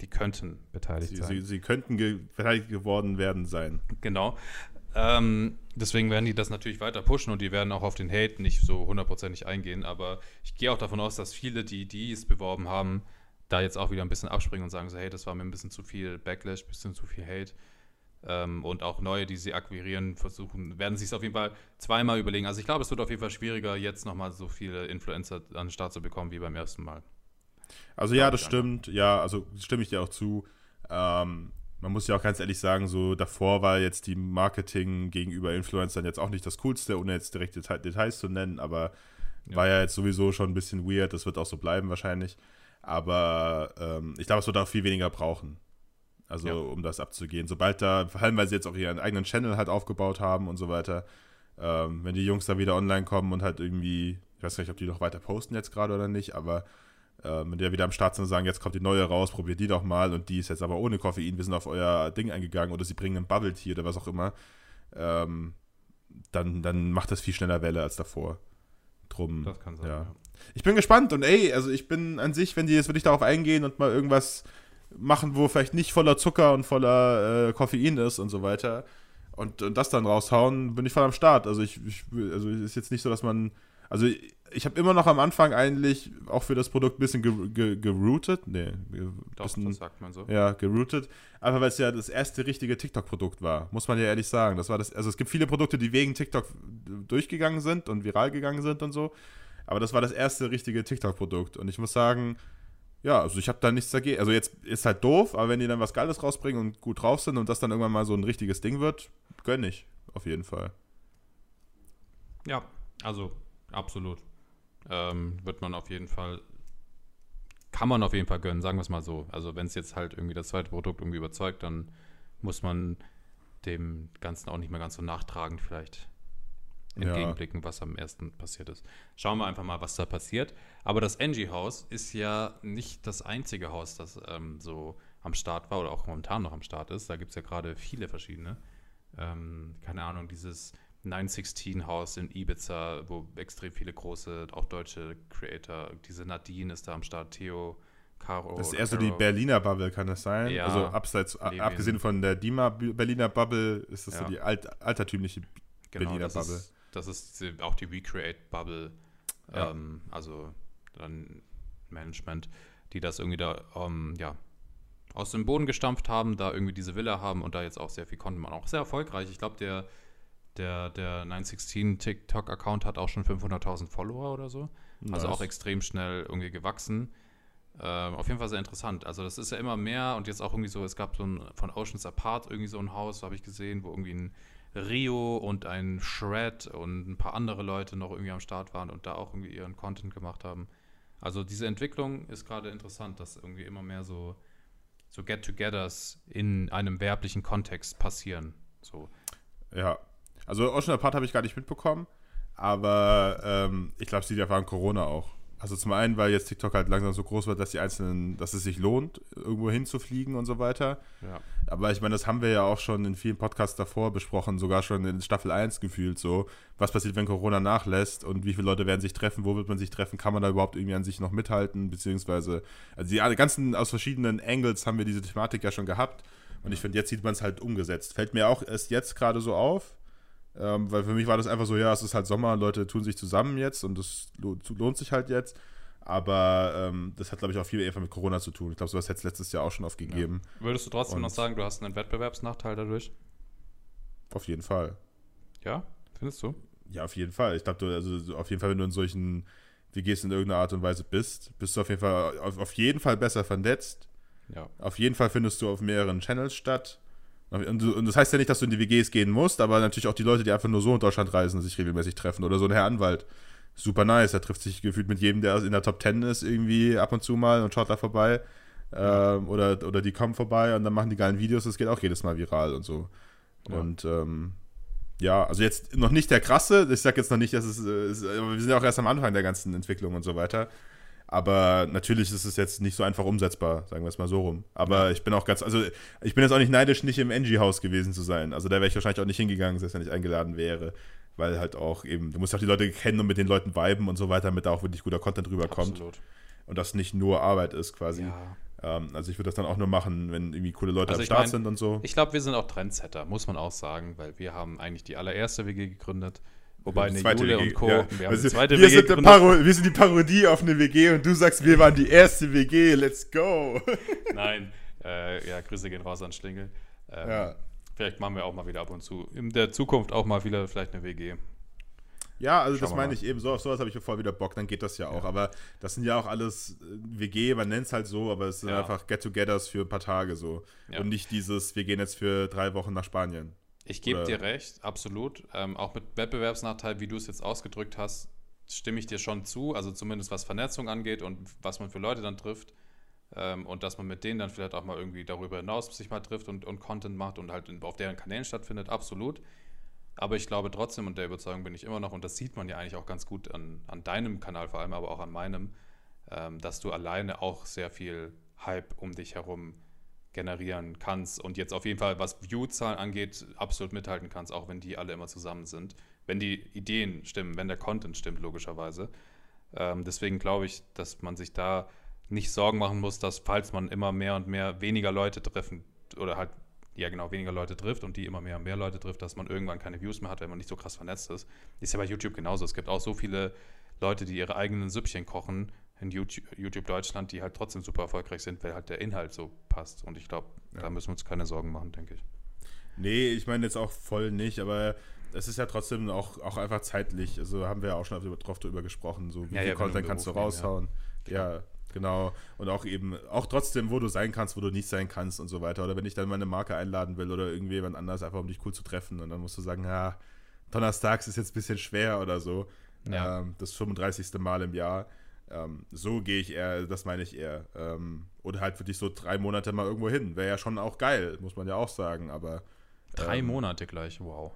Die könnten beteiligt Sie, sein. sie, sie könnten ge beteiligt geworden werden sein. Genau. Ähm, deswegen werden die das natürlich weiter pushen und die werden auch auf den Hate nicht so hundertprozentig eingehen. Aber ich gehe auch davon aus, dass viele, die, die es beworben haben, da jetzt auch wieder ein bisschen abspringen und sagen so, hey, das war mir ein bisschen zu viel Backlash, ein bisschen zu viel Hate. Ähm, und auch neue, die sie akquirieren, versuchen, werden sich es auf jeden Fall zweimal überlegen. Also ich glaube, es wird auf jeden Fall schwieriger, jetzt nochmal so viele Influencer an den Start zu bekommen wie beim ersten Mal. Also ja, das stimmt. Ja, also stimme ich dir auch zu. Ähm, man muss ja auch ganz ehrlich sagen, so davor war jetzt die Marketing gegenüber Influencern jetzt auch nicht das Coolste, ohne jetzt direkt Deta Details zu nennen, aber Ja. war ja jetzt sowieso schon ein bisschen weird. Das wird auch so bleiben wahrscheinlich. Aber ähm, ich glaube, es wird auch viel weniger brauchen. Also, Ja. um das abzugehen. Sobald da, vor allem, weil sie jetzt auch ihren eigenen Channel halt aufgebaut haben und so weiter, ähm, wenn die Jungs da wieder online kommen und halt irgendwie, ich weiß gar nicht, ob die noch weiter posten jetzt gerade oder nicht, aber ähm, wenn die ja wieder am Start sind und sagen, jetzt kommt die neue raus, probiert die doch mal und die ist jetzt aber ohne Koffein, wir sind auf euer Ding eingegangen oder sie bringen ein Bubble Tea oder was auch immer, ähm, dann, dann macht das viel schneller Welle als davor. Drum, Das kann sein. ja. ja. Ich bin gespannt und ey, also ich bin an sich, wenn die jetzt wirklich darauf eingehen und mal irgendwas machen, wo vielleicht nicht voller Zucker und voller äh, Koffein ist und so weiter und, und das dann raushauen, bin ich voll am Start. Also ich, ich also es ist jetzt nicht so, dass man, also ich, ich habe immer noch am Anfang eigentlich auch für das Produkt ein bisschen ge, ge, geroutet, nee, ge- Doch, bisschen, das sagt man so. ja, geroutet. Einfach weil es ja das erste richtige TikTok-Produkt war, muss man ja ehrlich sagen. Das war das, also es gibt viele Produkte, die wegen TikTok durchgegangen sind und viral gegangen sind und so. Aber das war das erste richtige TikTok-Produkt. Und ich muss sagen, ja, also ich habe da nichts dagegen. Also jetzt ist halt doof, aber wenn die dann was Geiles rausbringen und gut drauf sind und das dann irgendwann mal so ein richtiges Ding wird, gönn ich. Auf jeden Fall. Ja, also absolut. Ähm, wird man auf jeden Fall, kann man auf jeden Fall gönnen, sagen wir es mal so. Also wenn es jetzt halt irgendwie das zweite Produkt irgendwie überzeugt, dann muss man dem Ganzen auch nicht mehr ganz so nachtragend vielleicht Ja. entgegenblicken, was am ersten passiert ist. Schauen wir einfach mal, was da passiert. Aber das Angie-Haus ist ja nicht das einzige Haus, das ähm, so am Start war oder auch momentan noch am Start ist. Da gibt es ja gerade viele verschiedene. Ähm, keine Ahnung, dieses 916-Haus in Ibiza, wo extrem viele große, auch deutsche Creator, diese Nadine ist da am Start, Theo, Caro. Das ist eher so die. Berliner Bubble, kann das sein? Ja, also abseits, Levin. abgesehen von der Dima Berliner Bubble, ist das Ja. so die alt, altertümliche Genau, Berliner Bubble. Ist, das ist auch die Recreate-Bubble, Ja. ähm, also dann Management, die das irgendwie da, ähm, ja, aus dem Boden gestampft haben, da irgendwie diese Villa haben und da jetzt auch sehr viel Content machen. Auch sehr erfolgreich. Ich glaube, der, der, der 916 TikTok-Account hat auch schon 500.000 Follower oder so. Also Nice. auch extrem schnell irgendwie gewachsen. Ähm, auf jeden Fall sehr interessant. Also das ist ja immer mehr und jetzt auch irgendwie so, es gab so ein von Oceans Apart irgendwie so ein Haus, habe ich gesehen, wo irgendwie ein Rio und ein Shred und ein paar andere Leute noch irgendwie am Start waren und da auch irgendwie ihren Content gemacht haben. Also diese Entwicklung ist gerade interessant, dass irgendwie immer mehr so, so Get-togethers in einem werblichen Kontext passieren. So. Ja. Also Ocean Apart habe ich gar nicht mitbekommen, aber ähm, ich glaube, liegt einfach an Corona auch. Also zum einen, weil jetzt TikTok halt langsam so groß wird, dass die einzelnen, dass es sich lohnt, irgendwo hinzufliegen und so weiter. Ja. Aber ich meine, das haben wir ja auch schon in vielen Podcasts davor besprochen, sogar schon in Staffel 1 gefühlt so. Was passiert, wenn Corona nachlässt und wie viele Leute werden sich treffen, wo wird man sich treffen, kann man da überhaupt irgendwie an sich noch mithalten, beziehungsweise, also die ganzen, aus verschiedenen Angles haben wir diese Thematik ja schon gehabt und ich finde, jetzt sieht man es halt umgesetzt. Fällt mir auch erst jetzt gerade so auf, ähm, weil für mich war das einfach so, ja, es ist halt Sommer, Leute tun sich zusammen jetzt und das lo- lohnt sich halt jetzt. Aber ähm, das hat, glaube ich, auch viel eher mit Corona zu tun. Ich glaube, sowas hätte es letztes Jahr auch schon aufgegeben. Würdest du trotzdem Und- noch sagen, du hast einen Wettbewerbsnachteil dadurch? Auf jeden Fall. Ja, findest du? Ja, auf jeden Fall. Ich glaube, also auf jeden Fall, wenn du in solchen WGs in irgendeiner Art und Weise bist, bist du auf jeden Fall auf, auf jeden Fall besser vernetzt. Ja. Auf jeden Fall findest du auf mehreren Channels statt. Und, und das heißt ja nicht, dass du in die WGs gehen musst, aber natürlich auch die Leute, die einfach nur so in Deutschland reisen, sich regelmäßig treffen. Oder so ein Herr Anwalt. Super nice. Er trifft sich gefühlt mit jedem, der in der Top 10 ist, irgendwie ab und zu mal und schaut da vorbei. Ähm, oder, oder die kommen vorbei und dann machen die geilen Videos. Das geht auch jedes Mal viral und so. Ja. Und ähm, ja, also jetzt noch nicht der krasse. Ich sag jetzt noch nicht, dass es, äh, es. Wir sind ja auch erst am Anfang der ganzen Entwicklung und so weiter. Aber natürlich ist es jetzt nicht so einfach umsetzbar, sagen wir es mal so rum. Aber ich bin auch ganz, also ich bin jetzt auch nicht neidisch, nicht im Angie-Haus gewesen zu sein. Also da wäre ich wahrscheinlich auch nicht hingegangen, selbst wenn ich eingeladen wäre. Weil halt auch eben, du musst auch die Leute kennen und mit den Leuten viben und so weiter, damit da auch wirklich guter Content rüberkommt. Absolut. Und das nicht nur Arbeit ist quasi. Ja. Ähm, also ich würde das dann auch nur machen, wenn irgendwie coole Leute Also am Start mein, sind und so. Ich glaube, wir sind auch Trendsetter, muss man auch sagen, weil wir haben eigentlich die allererste WG gegründet. Wobei eine zweite Jule WG, und Co. ja. Wir haben Also wir, WG sind wir sind die Parodie auf eine WG und du sagst, wir waren die erste WG, let's go. Nein, äh, ja, Grüße gehen raus an Schlingel. Ähm, Ja. Vielleicht machen wir auch mal wieder ab und zu. In der Zukunft auch mal wieder vielleicht eine WG. Ja, also Schauen das meine ich eben so. Auf sowas habe ich voll wieder Bock, dann geht das ja auch. Aber das sind ja auch alles äh, WG, man nennt es halt so, aber es sind Ja. einfach Get-togethers für ein paar Tage so. Ja. Und nicht dieses, wir gehen jetzt für drei Wochen nach Spanien. Ich gebe dir recht, absolut. Ähm, auch mit Wettbewerbsnachteil, wie du es jetzt ausgedrückt hast, stimme ich dir schon zu. Also zumindest was Vernetzung angeht und was man für Leute dann trifft. Ähm, und dass man mit denen dann vielleicht auch mal irgendwie darüber hinaus sich mal trifft und, und Content macht und halt auf deren Kanälen stattfindet, absolut. Aber ich glaube trotzdem, und der Überzeugung bin ich immer noch, und das sieht man ja eigentlich auch ganz gut an, an deinem Kanal vor allem, aber auch an meinem, ähm, dass du alleine auch sehr viel Hype um dich herum generieren kannst und jetzt auf jeden Fall, was View-Zahlen angeht, absolut mithalten kannst, auch wenn die alle immer zusammen sind. Wenn die Ideen stimmen, wenn der Content stimmt, logischerweise. Ähm, deswegen glaube ich, dass man sich da nicht Sorgen machen muss, dass falls man immer mehr und mehr weniger Leute treffen oder halt, ja genau, weniger Leute trifft und die immer mehr und mehr Leute trifft, dass man irgendwann keine Views mehr hat, wenn man nicht so krass vernetzt ist. Ist ja bei YouTube genauso. Es gibt auch so viele Leute, die ihre eigenen Süppchen kochen in YouTube, YouTube Deutschland, die halt trotzdem super erfolgreich sind, weil halt der Inhalt so passt. Und ich glaube, da müssen wir uns keine Sorgen machen, denke ich. Nee, ich meine jetzt auch voll nicht, aber es ist ja trotzdem auch, auch einfach zeitlich. Also haben wir ja auch schon drauf drüber gesprochen, so wie Ja, viel ja, Content kannst du Beruf gehen, ja. raushauen. Ja, genau. Und auch eben, auch trotzdem, wo du sein kannst, wo du nicht sein kannst und so weiter. Oder wenn ich dann meine Marke einladen will oder irgendjemand anders, einfach um dich cool zu treffen. Und dann musst du sagen, ja, Donnerstags ist jetzt ein bisschen schwer oder so. Ja. Ähm, das 35. Mal im Jahr. Ähm, so gehe ich eher, das meine ich eher. Ähm, oder halt wirklich so drei Monate mal irgendwo hin. Wäre ja schon auch geil, muss man ja auch sagen. Aber Drei Ähm, Monate gleich, wow.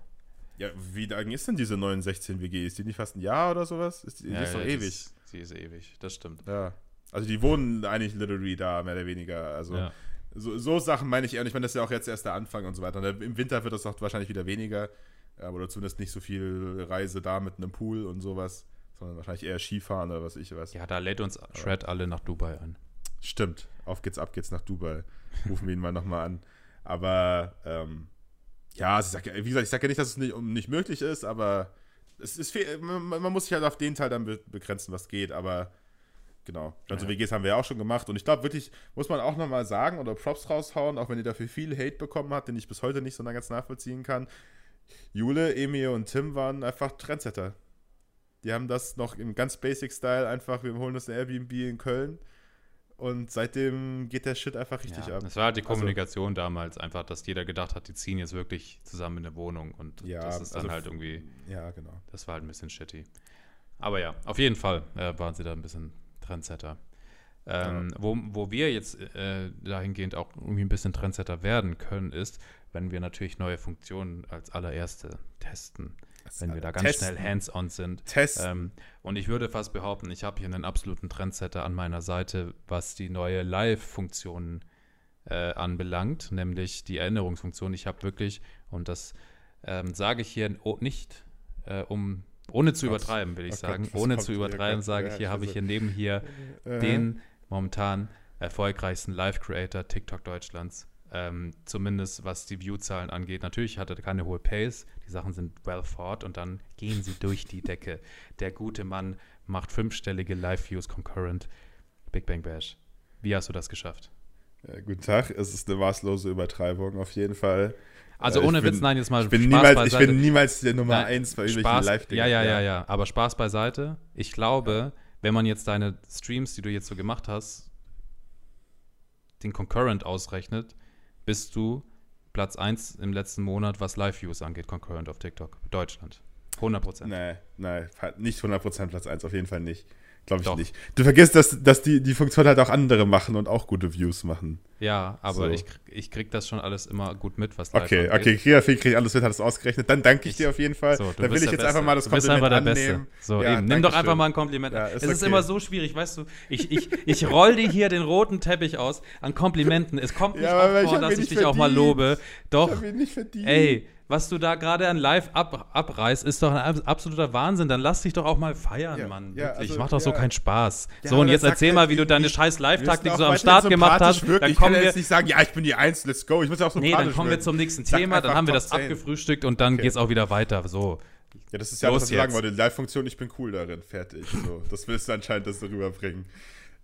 ja, wie lange ist denn diese 916 WG? Ist die nicht fast ein Jahr oder sowas? Ist die, die Ja, ist doch ja, ewig. Die ist, die ist ewig, das stimmt. Ja. Also die wohnen eigentlich literally da, mehr oder weniger. Also Ja. so, so Sachen meine ich eher. Und ich meine, das ist ja auch jetzt erst der Anfang und so weiter. Und im Winter wird das auch wahrscheinlich wieder weniger. Ähm, Oder zumindest nicht so viel Reise da mit einem Pool und sowas. Sondern wahrscheinlich eher Skifahren oder was ich was. Ja, da lädt uns Shred alle nach Dubai ein. Stimmt. Auf geht's, ab geht's nach Dubai. Rufen wir ihn mal nochmal an. Aber ähm, ja, also ich sag, wie gesagt, ich sage ja nicht, dass es nicht, nicht möglich ist, aber es ist fe- man, man muss sich halt auf den Teil dann be begrenzen, was geht, aber genau. Also Ja. WGs haben wir ja auch schon gemacht und ich glaube wirklich, muss man auch nochmal sagen oder Props raushauen, auch wenn ihr dafür viel Hate bekommen habt, den ich bis heute nicht so ganz nachvollziehen kann. Jule, Emil und Tim waren einfach Trendsetter. Die haben das noch im ganz Basic Style einfach, wir holen uns ein Airbnb in Köln und seitdem geht der Shit einfach richtig Ja, ab. das war halt die Also- Kommunikation damals, einfach, dass jeder gedacht hat, die ziehen jetzt wirklich zusammen in eine Wohnung und Ja, das ist dann also halt irgendwie, Ja, genau. das war halt ein bisschen shitty. Aber ja, auf jeden Fall äh, waren sie da ein bisschen Trendsetter. Ähm, wo, wo wir jetzt äh, dahingehend auch irgendwie ein bisschen Trendsetter werden können, ist, wenn wir natürlich neue Funktionen als allererste testen. Wenn wir da ganz Testen. schnell hands-on sind. Ähm, und ich würde fast behaupten, ich habe hier einen absoluten Trendsetter an meiner Seite, was die neue Live-Funktion äh, anbelangt, nämlich die Erinnerungsfunktion. Ich habe wirklich, und das ähm, sage ich hier nicht, äh, um ohne zu Gott. übertreiben, will ich Oh Gott, sagen, was ohne zu übertreiben, Gott, sage ich, hier habe ich hier neben hier Äh, den momentan erfolgreichsten Live-Creator TikTok Deutschlands. Ähm, zumindest was die View-Zahlen angeht. Natürlich hat er keine hohe Pace, die Sachen sind well thought und dann gehen sie durch die Decke. Der gute Mann macht fünfstellige Live-Views concurrent. Big Bang Bash. Wie hast du das geschafft? Ja, guten Tag, es ist eine maßlose Übertreibung auf jeden Fall. Also Äh, ich ohne bin- Witz, nein, jetzt mal Ich bin, Spaß niemals, ich beiseite. bin niemals der Nummer Nein, 1 bei irgendwelchen live ja, ja, ja, ja. Aber Spaß beiseite. Ich glaube, wenn man jetzt deine Streams, die du jetzt so gemacht hast, den Concurrent ausrechnet, bist du Platz 1 im letzten Monat, was Live-Views angeht, Concurrent auf TikTok. Deutschland. 100 Prozent. Nee, nee, nicht 100% Platz 1, auf jeden Fall nicht. Glaube ich Doch. nicht. Du vergisst, dass, dass die, die Funktion halt auch andere machen und auch gute Views machen. Ja, aber So. ich, krieg- ich krieg das schon alles immer gut mit, was Live Okay, angeht. okay, Kreafil kriegt alles mit, hat es ausgerechnet. Dann danke ich dir auf jeden Fall. So, Dann will bist ich jetzt Beste. einfach mal das Du bist Kompliment einfach der annehmen. Beste. So, Ja, eben. Nimm doch einfach mal ein Kompliment. Ja, an. ist es ist okay. immer so schwierig, weißt du. Ich, ich, ich roll dir hier den roten Teppich aus an Komplimenten. Es kommt nicht Ja, oft ich vor, dass ich dich auch mal verdient. lobe. Ich Doch, hab ihn nicht verdient. ey, was du da gerade an Live ab, abreißt, ist doch ein abs- absoluter Wahnsinn. Dann lass dich doch auch mal feiern, Ja, Mann. ja, Wirklich. also, Macht doch so ja. keinen Spaß. So, und jetzt erzähl mal, wie du deine scheiß Wir Live-Taktik so am Start gemacht hast. wirken. Dann ich kann kommen wir, jetzt nicht sagen, ja, ich bin die Eins, let's go. Ich muss ja auch nee, sympathisch dann kommen wir wirken. zum nächsten Thema. Dann haben wir das 10. abgefrühstückt und dann Okay. geht's auch wieder weiter. So. Ja, das ist ja Los was ich sagen wollte. Live-Funktion, ich bin cool darin. Fertig. So, das willst du anscheinend das rüberbringen.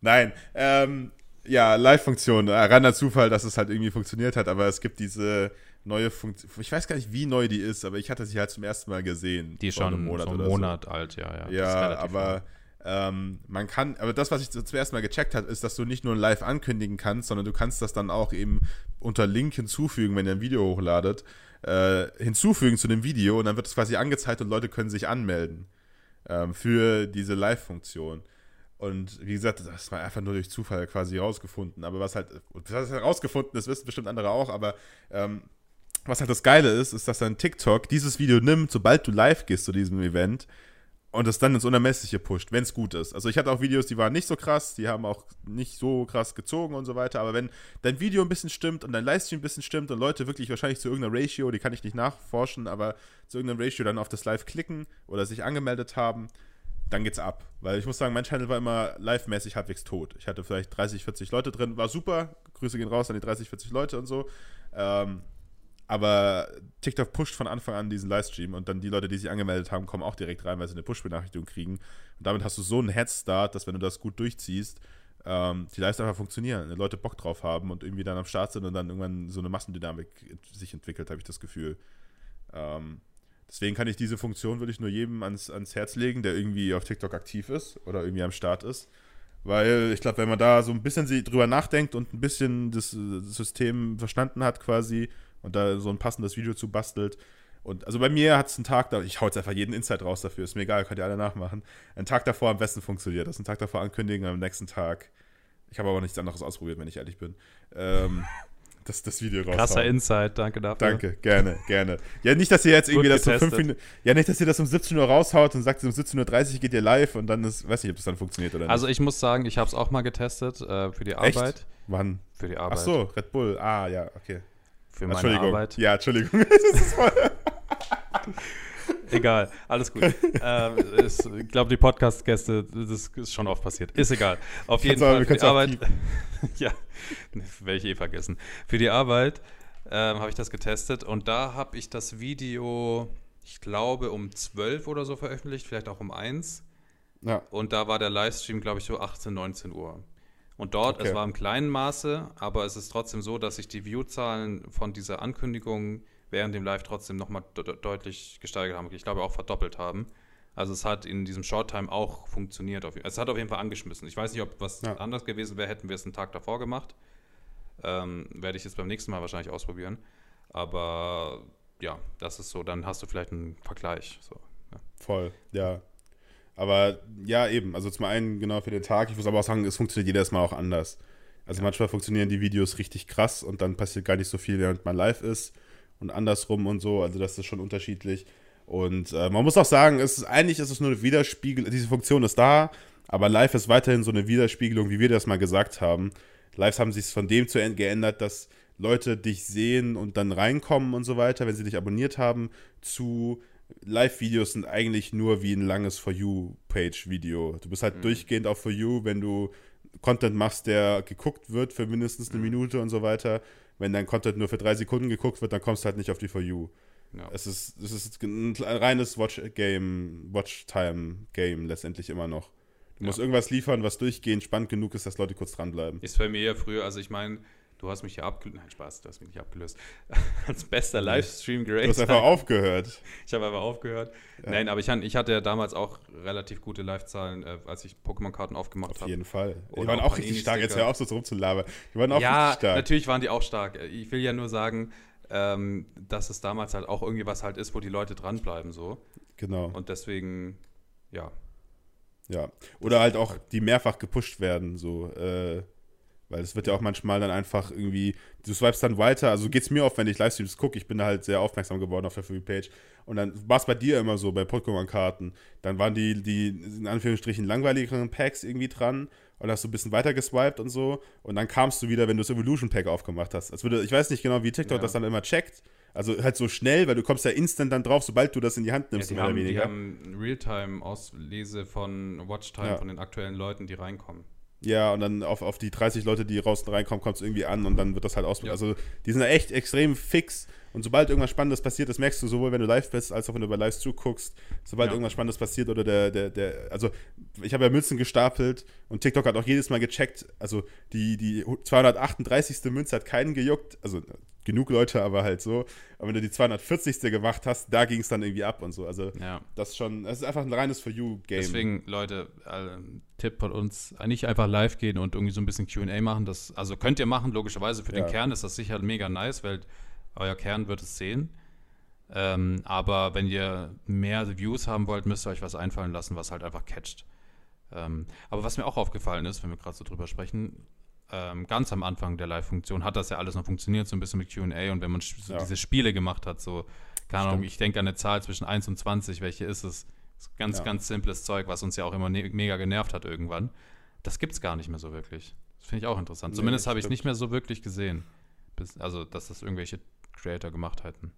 Nein, ähm, ja, Live-Funktion. Äh, reiner Zufall, dass es halt irgendwie funktioniert hat, aber es gibt diese neue Funktion. Ich weiß gar nicht, wie neu die ist, aber ich hatte sie halt zum ersten Mal gesehen. Die vor schon einem so oder einen so. Monat alt, ja, ja. Ist Ja, aber ähm, man kann, aber das, was ich zum ersten Mal gecheckt habe, ist, dass du nicht nur live ankündigen kannst, sondern du kannst das dann auch eben unter Link hinzufügen, wenn ihr ein Video hochladet, äh, hinzufügen zu dem Video und dann wird es quasi angezeigt und Leute können sich anmelden ähm, für diese Live-Funktion. Und wie gesagt, das war einfach nur durch Zufall quasi rausgefunden. Aber was halt, was heißt herausgefunden, das wissen bestimmt andere auch, aber ähm, was halt das Geile ist, ist, dass dann TikTok dieses Video nimmt, sobald du live gehst zu diesem Event und es dann ins Unermessliche pusht, wenn es gut ist. Also ich hatte auch Videos, die waren nicht so krass, die haben auch nicht so krass gezogen und so weiter, aber wenn dein Video ein bisschen stimmt und dein Livestream ein bisschen stimmt und Leute wirklich wahrscheinlich zu irgendeiner Ratio, die kann ich nicht nachforschen, aber zu irgendeiner Ratio dann auf das Live klicken oder sich angemeldet haben, dann geht's ab. Weil ich muss sagen, mein Channel war immer live-mäßig halbwegs tot. Ich hatte vielleicht 30, 40 Leute drin, war super. Grüße gehen raus an die 30, 40 Leute und so. Ähm, aber TikTok pusht von Anfang an diesen Livestream und dann die Leute, die sich angemeldet haben, kommen auch direkt rein, weil sie eine Push-Benachrichtigung kriegen. Und damit hast du so einen Headstart, dass wenn du das gut durchziehst, ähm, die Lives einfach funktionieren, die Leute Bock drauf haben und irgendwie dann am Start sind und dann irgendwann so eine Massendynamik sich entwickelt, habe ich das Gefühl. Ähm, deswegen kann ich diese Funktion, würde nur jedem ans, ans Herz legen, der irgendwie auf TikTok aktiv ist oder irgendwie am Start ist. Weil ich glaube, wenn man da so ein bisschen drüber nachdenkt und ein bisschen das äh, System verstanden hat quasi und da so ein passendes Video zu bastelt. Und also bei mir hat es einen Tag da, ich hau jetzt einfach jeden Insight raus dafür, ist mir egal, könnt ihr alle nachmachen. Ein Tag davor am besten funktioniert das. Einen Tag davor ankündigen, am nächsten Tag. Ich habe aber nichts anderes ausprobiert, wenn ich ehrlich bin. Ähm, das, das Video raus. Krasser Insight, danke dafür. Danke, gerne, gerne. Ja, nicht, dass ihr jetzt irgendwie das um fünf getestet. Minuten. Ja, nicht, dass ihr das um 17 Uhr raushaut und sagt, um 17.30 Uhr geht ihr live und dann ist, weiß nicht, ob das dann funktioniert oder nicht. Also ich muss sagen, ich habe es auch mal getestet äh, für die Arbeit. Echt? Wann? Für die Ach Arbeit. so, Red Bull. Ah, ja, okay. Für meine Entschuldigung. Arbeit. Ja, Entschuldigung. Das ist voll- Egal, alles gut. ähm, ist, ich glaube, die Podcast-Gäste, das ist schon oft passiert. Ist egal. Auf jeden Fall für die Arbeit. ja, werde ich eh vergessen. Für die Arbeit ähm, habe ich das getestet und da habe ich das Video, ich glaube, um 12 oder so veröffentlicht, vielleicht auch um 1. ja, Und da war der Livestream, glaube ich, so 18, 19 Uhr. Und dort, Okay. es war im kleinen Maße, aber es ist trotzdem so, dass sich die Viewzahlen von dieser Ankündigung während dem Live trotzdem nochmal de de- deutlich gesteigert haben. Ich glaube auch verdoppelt haben. Also es hat in diesem Short-Time auch funktioniert. Es hat auf jeden Fall angeschmissen. Ich weiß nicht, ob was Ja. anders gewesen wäre, hätten wir es einen Tag davor gemacht. Ähm, werde ich jetzt beim nächsten Mal wahrscheinlich ausprobieren. Aber ja, das ist so. Dann hast du vielleicht einen Vergleich. So. Ja. voll, ja. Aber ja, eben. Also zum einen genau für den Tag. Ich muss aber auch sagen, es funktioniert jedes Mal auch anders. Also manchmal funktionieren die Videos richtig krass und dann passiert gar nicht so viel, während man live ist und andersrum und so. Also das ist schon unterschiedlich. Und äh, man muss auch sagen, es ist eigentlich ist es nur eine Widerspiegel. Diese Funktion ist da, aber live ist weiterhin so eine Widerspiegelung, wie wir das mal gesagt haben. Lives haben sich von dem zu end- geändert, dass Leute dich sehen und dann reinkommen und so weiter, wenn sie dich abonniert haben, zu Live-Videos sind eigentlich nur wie ein langes For You-Page-Video. Du bist halt durchgehend auf For You, wenn du Content machst, der geguckt wird für mindestens eine Minute und so weiter. Wenn dein Content nur für drei Sekunden geguckt wird, dann kommst du halt nicht auf die For You. Ja. Es ist, es ist ein reines Watch-Game, Watch-Time-Game letztendlich immer noch. Du Ja. musst irgendwas liefern, was durchgehend spannend genug ist, dass Leute kurz dranbleiben. Ist bei mir ja früher, also ich meine, Du hast mich hier abgelöst. Nein, Spaß, du hast mich nicht abgelöst. Als bester Livestream Du hast einfach aufgehört. Ich habe einfach aufgehört. Nein, aber ich, ich hatte ja damals auch relativ gute Live-Zahlen, äh, als ich Pokémon-Karten aufgemacht Auf habe. jeden Fall. Die waren auch auch richtig stark, jetzt hör auf, so rumzulabern. Die waren auch Ja, richtig stark. natürlich waren die auch stark. Ich will ja nur sagen, ähm, dass es damals halt auch irgendwie was halt ist, wo die Leute dranbleiben so. Genau. Und deswegen, ja. Ja. Oder halt auch, die mehrfach gepusht werden, so, äh, weil es wird ja auch manchmal dann einfach irgendwie, du swipest dann weiter, also geht's mir oft, wenn ich Livestreams gucke, ich bin da halt sehr aufmerksam geworden auf der FB-Page und dann war es bei dir immer so, bei Pokémon-Karten, dann waren die, die in Anführungsstrichen langweiligeren Packs irgendwie dran und hast du ein bisschen weiter geswiped und so und dann kamst du wieder, wenn du das Evolution-Pack aufgemacht hast. Als würde, ich weiß nicht genau, wie TikTok Ja. das dann immer checkt, also halt so schnell, weil du kommst ja instant dann drauf, sobald du das in die Hand ja nimmst, die, mehr oder haben, die weniger. haben Realtime-Auslese von Watchtime Ja. von den aktuellen Leuten, die reinkommen. Ja, und dann auf, auf die 30 Leute, die raus und reinkommen, kommt es irgendwie an und dann wird das halt aus. Ja. Also, die sind echt extrem fix. Und sobald irgendwas Spannendes passiert, das merkst du sowohl, wenn du live bist, als auch wenn du bei Lives zuguckst. Sobald Ja. irgendwas Spannendes passiert oder der, der, der, also ich habe ja Münzen gestapelt und TikTok hat auch jedes Mal gecheckt. Also, die, die 238. Münze hat keinen gejuckt. Also, genug Leute, aber halt so. Aber wenn du die 240. gemacht hast, da ging es dann irgendwie ab und so. Also, Ja. das ist schon, das ist einfach ein reines For You-Game. Deswegen, Leute, äh, Tipp von uns, nicht einfach live gehen und irgendwie so ein bisschen QA machen. Das, also könnt ihr machen, logischerweise. Für Ja. den Kern ist das sicher mega nice, weil euer Kern wird es sehen. Ähm, aber wenn ihr mehr Views haben wollt, müsst ihr euch was einfallen lassen, was halt einfach catcht. Ähm, aber was mir auch aufgefallen ist, wenn wir gerade so drüber sprechen, ähm, ganz am Anfang der Live-Funktion hat das ja alles noch funktioniert, so ein bisschen mit QA und wenn man so Ja. diese Spiele gemacht hat, so, keine Ahnung, ich denke an eine Zahl zwischen 1 und 20, welche ist es? Ganz, Ja. ganz simples Zeug, was uns ja auch immer ne mega genervt hat irgendwann. Das gibt es gar nicht mehr so wirklich. Das finde ich auch interessant. Nee, Zumindest habe ich es nicht mehr so wirklich gesehen. Bis, also, dass das irgendwelche Creator gemacht hätten.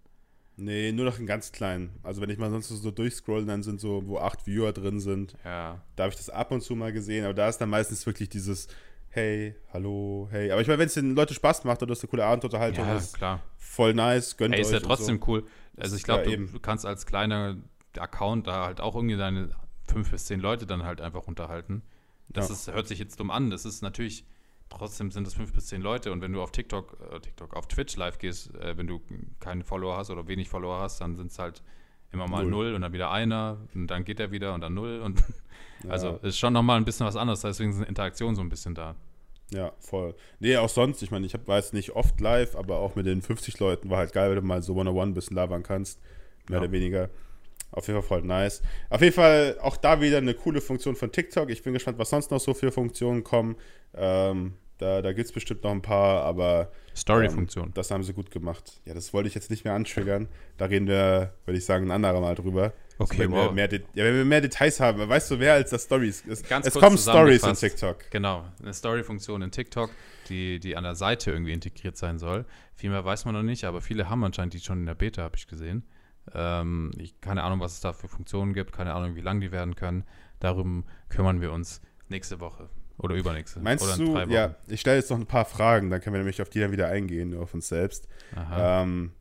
Nee, nur noch einen ganz kleinen. Also wenn ich mal sonst so durchscroll, dann sind so, wo acht Viewer drin sind, Ja, da habe ich das ab und zu mal gesehen, aber da ist dann meistens wirklich dieses Hey, hallo, hey. Aber ich meine, wenn es den Leuten Spaß macht oder das eine coole Abendunterhaltung ja ist, klar. voll nice, gönnt Ey, ist euch ja und trotzdem cool. Also ich glaube, Ja, du, du kannst als kleiner Account da halt auch irgendwie deine fünf bis zehn Leute dann halt einfach unterhalten. Das Ja. ist, hört sich jetzt dumm an. Das ist natürlich, trotzdem sind es fünf bis zehn Leute. Und wenn du auf TikTok, äh, TikTok, auf Twitch live gehst, äh, wenn du keinen Follower hast oder wenig Follower hast, dann sind es halt immer mal Null. null. und dann wieder einer und dann geht er wieder und dann null. Und Ja. also ist schon nochmal ein bisschen was anderes. Deswegen sind Interaktionen so ein bisschen da. Ja, voll. Nee, auch sonst, ich meine, ich hab, war jetzt nicht oft live, aber auch mit den 50 Leuten war halt geil, wenn du mal so one-on-one ein bisschen labern kannst. Mehr Ja. oder weniger. Auf jeden Fall voll nice. Auf jeden Fall auch da wieder eine coole Funktion von TikTok. Ich bin gespannt, was sonst noch so für Funktionen kommen. Ähm, da da gibt es bestimmt noch ein paar, aber Story-Funktion. ähm, das haben sie gut gemacht. Ja, das wollte ich jetzt nicht mehr antriggern. Da reden wir, würde ich sagen, ein anderer Mal drüber. Okay, wenn, wir wow. mehr Det- ja, wenn wir mehr Details haben, weißt du, wer als das Stories ist. Ganz es kommen Stories in. TikTok. Genau, eine Story-Funktion in TikTok, die, die an der Seite irgendwie integriert sein soll. Viel mehr weiß man noch nicht, aber viele haben anscheinend die schon in der Beta, habe ich gesehen. Ähm, ich, keine Ahnung, was es da für Funktionen gibt, keine Ahnung, wie lang die werden können. Darum kümmern wir uns nächste Woche oder übernächste. Meinst oder du, ja, ich stelle jetzt noch ein paar Fragen, dann können wir nämlich auf die dann wieder eingehen, auf uns selbst. Ähm,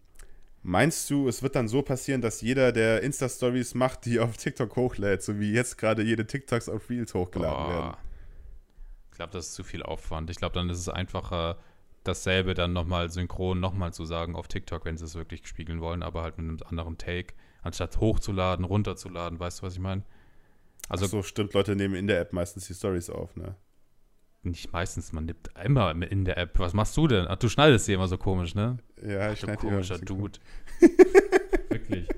meinst du, es wird dann so passieren, dass jeder, der Insta-Stories macht, die auf TikTok hochlädt, so wie jetzt gerade jede TikToks auf Reels hochgeladen Boah. werden? Ich glaube, das ist zu viel Aufwand. Ich glaube, dann ist es einfacher, dasselbe dann nochmal synchron nochmal zu sagen auf TikTok, wenn sie es wirklich spiegeln wollen, aber halt mit einem anderen Take, anstatt hochzuladen, runterzuladen. Weißt du, was ich meine? Also Ach so, stimmt, Leute nehmen in der App meistens die Stories auf, ne? Nicht meistens, man nimmt immer in der App. Was machst du denn? Ach, du schneidest sie immer so komisch, ne? Ja, ich Du schneide komischer Dude. Wirklich.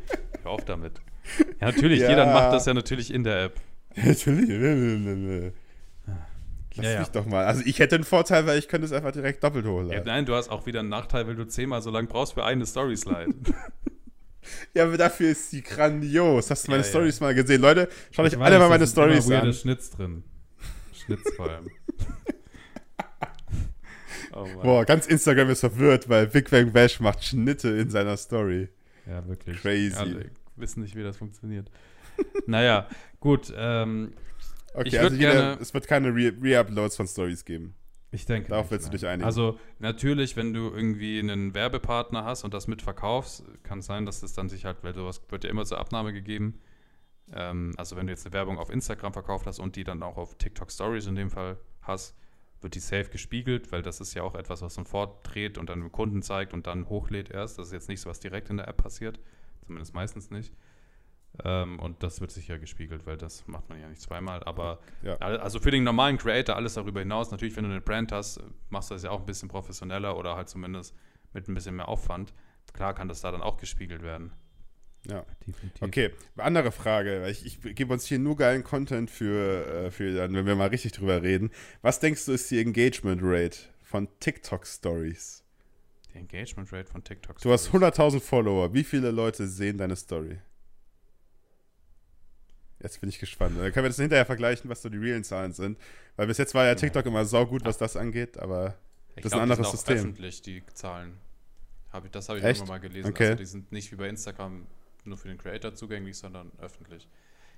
Hör auf damit. Ja, natürlich, Ja. jeder macht das ja natürlich in der App. Natürlich. Lass Ja, ja. mich doch mal. Also ich hätte einen Vorteil, weil ich könnte es einfach direkt doppelt Ja, hochladen. nein, du hast auch wieder einen Nachteil, weil du zehnmal so lange brauchst für eine Story-Slide. Ja, aber dafür ist sie grandios. Hast du meine Ja, ja. Stories mal gesehen? Leute, schaut euch alle mal meine Stories an. Schnitz drin. Schnitz vor allem. oh. Boah, ganz Instagram ist verwirrt, weil Big Bang Bash macht Schnitte in seiner Story. Ja, wirklich. Crazy. Alle wissen nicht, wie das funktioniert. naja, gut. Ähm, Okay, Ich also würd jeder, gerne- es wird keine Re- Re-Uploads von Stories geben. Ich denke. Darauf nicht, willst du nein. dich einigen. Also, natürlich, wenn du irgendwie einen Werbepartner hast und das mitverkaufst, kann es sein, dass es dann sich halt, weil sowas wird ja immer zur Abnahme gegeben. Ähm, also, wenn du jetzt eine Werbung auf Instagram verkauft hast und die dann auch auf TikTok Stories in dem Fall hast, wird die safe gespiegelt, weil das ist ja auch etwas, was man vordreht und dann dem Kunden zeigt und dann hochlädt erst. Das ist jetzt nicht so, was direkt in der App passiert. Zumindest meistens nicht. Ähm, und das wird sicher gespiegelt, weil das macht man ja nicht zweimal. Aber Ja. also für den normalen Creator alles darüber hinaus, natürlich, wenn du eine Brand hast, machst du das ja auch ein bisschen professioneller oder halt zumindest mit ein bisschen mehr Aufwand. Klar kann das da dann auch gespiegelt werden. Ja. Definitiv. Okay, andere Frage. Ich, ich gebe uns hier nur geilen Content für, äh, für dann, wenn wir mal richtig drüber reden. Was denkst du, ist die Engagement Rate von TikTok Stories? Die Engagement Rate von TikTok. Du hast Stories. 100.000 Follower. Wie viele Leute sehen deine Story? Jetzt bin ich gespannt. Dann können wir das hinterher vergleichen, was so die realen Zahlen sind. Weil bis jetzt war ja TikTok immer saugut, was das angeht, aber Ich das ist glaub, ein die anderes sind auch System. öffentlich, die Zahlen. Hab ich, das habe ich Echt? irgendwann mal gelesen. Okay. Also die sind nicht wie bei Instagram nur für den Creator zugänglich, sondern öffentlich.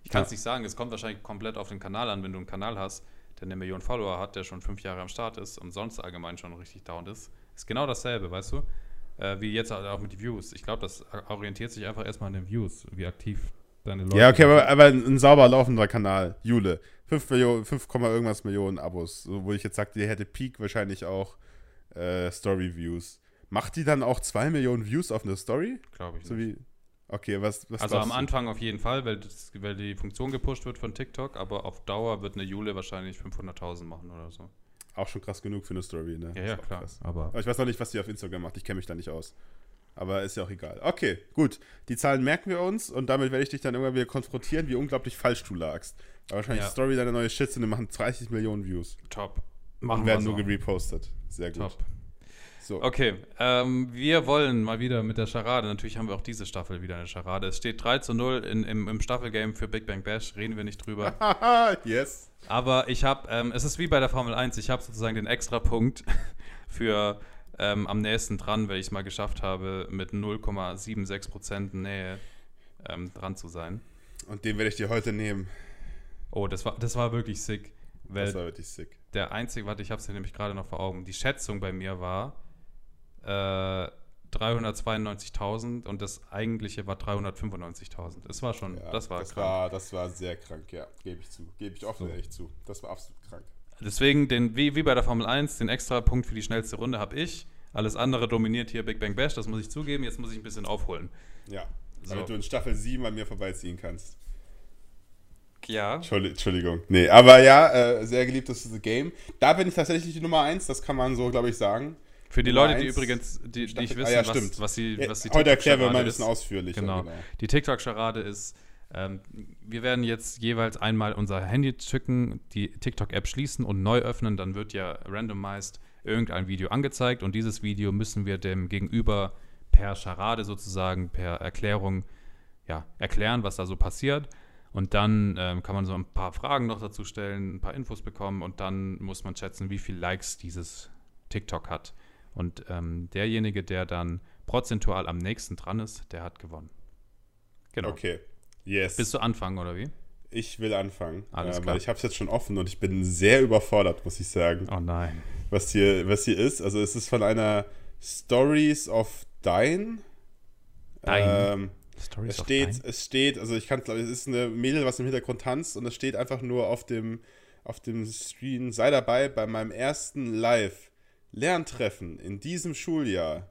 Ich kann es Ja. nicht sagen, es kommt wahrscheinlich komplett auf den Kanal an, wenn du einen Kanal hast, der eine Million Follower hat, der schon fünf Jahre am Start ist und sonst allgemein schon richtig down ist. Ist genau dasselbe, weißt du? Äh, wie jetzt halt auch mit den Views. Ich glaube, das orientiert sich einfach erstmal an den Views, wie aktiv deine Leute ja, okay, aber, aber ein sauber laufender Kanal. Jule. 5, Millionen, 5, irgendwas Millionen Abos. So, wo ich jetzt sagte, die hätte Peak wahrscheinlich auch äh, Story-Views. Macht die dann auch 2 Millionen Views auf eine Story? glaube ich So nicht. wie. Okay, was, was Also am du? Anfang auf jeden Fall, weil, das, weil die Funktion gepusht wird von TikTok, aber auf Dauer wird eine Jule wahrscheinlich 500.000 machen oder so. Auch schon krass genug für eine Story, ne? Ja, ja, klar. krass. Aber Aber ich weiß noch nicht, was die auf Instagram macht. Ich kenne mich da nicht aus. Aber ist ja auch egal. Okay, gut. Die Zahlen merken wir uns und damit werde ich dich dann irgendwann wieder konfrontieren, wie unglaublich falsch du lagst. Aber wahrscheinlich Ja. Story deine neue Shit und die machen 30 Millionen Views. top. und werden nur gerepostet. Sehr gut. Top. So. Okay, ähm, wir wollen mal wieder mit der Charade. Natürlich haben wir auch diese Staffel wieder eine Charade. Es steht 3 zu 0 in, im, im Staffelgame für Big Bang Bash. Reden wir nicht drüber. Yes. Aber ich habe, ähm, es ist wie bei der Formel 1, ich habe sozusagen den Extrapunkt für ähm, am nächsten dran, weil ich es mal geschafft habe, mit 0,76% Nähe ähm, dran zu sein. Und den werde ich dir heute nehmen. Oh, das war, das war wirklich sick. Das war wirklich sick. der einzige, warte, ich habe es ja nämlich gerade noch vor Augen. Die Schätzung bei mir war äh, 392.000 und das eigentliche war 395.000. Es war schon, Ja, das war das krank. war, das war sehr krank, ja. Gebe ich zu. Gebe ich offen So. ehrlich zu. Das war absolut krank. Deswegen, den, wie, wie bei der Formel 1, den extra Punkt für die schnellste Runde habe ich. Alles andere dominiert hier Big Bang Bash, das muss ich zugeben. Jetzt muss ich ein bisschen aufholen. Ja. So. Damit du in Staffel 7 an mir vorbeiziehen kannst. Ja. Entschuldi- Entschuldigung. Nee, aber ja, äh, sehr geliebtes Game. Da bin ich tatsächlich die Nummer 1, das kann man so, glaube ich, sagen. Für die Nummer Leute, die eins, übrigens, die, die nicht ah wissen, ja, was, stimmt. was die, Ja, was die heute erklären wir mal ein bisschen ist. ausführlicher. Genau. Die TikTok-Charade ist, ähm, wir werden jetzt jeweils einmal unser Handy zücken, die TikTok-App schließen und neu öffnen. Dann wird ja randomized irgendein Video angezeigt und dieses Video müssen wir dem Gegenüber per Charade sozusagen, per Erklärung, ja, erklären, was da so passiert. Und dann ähm, kann man so ein paar Fragen noch dazu stellen, ein paar Infos bekommen und dann muss man schätzen, wie viele Likes dieses TikTok hat. Und ähm, derjenige, der dann prozentual am nächsten dran ist, der hat gewonnen. Genau. Okay. Yes. Willst du anfangen oder wie? Ich will anfangen. Alles äh, klar. Weil ich habe es jetzt schon offen und ich bin sehr überfordert, muss ich sagen, Oh nein. was hier, was hier ist. Also es ist von einer Stories of Dine. Dine? Ähm, Story es steht, es steht, also ich kann es es ist eine Mädel, was im Hintergrund tanzt und es steht einfach nur auf dem, auf dem Screen, sei dabei bei meinem ersten Live-Lerntreffen in diesem Schuljahr.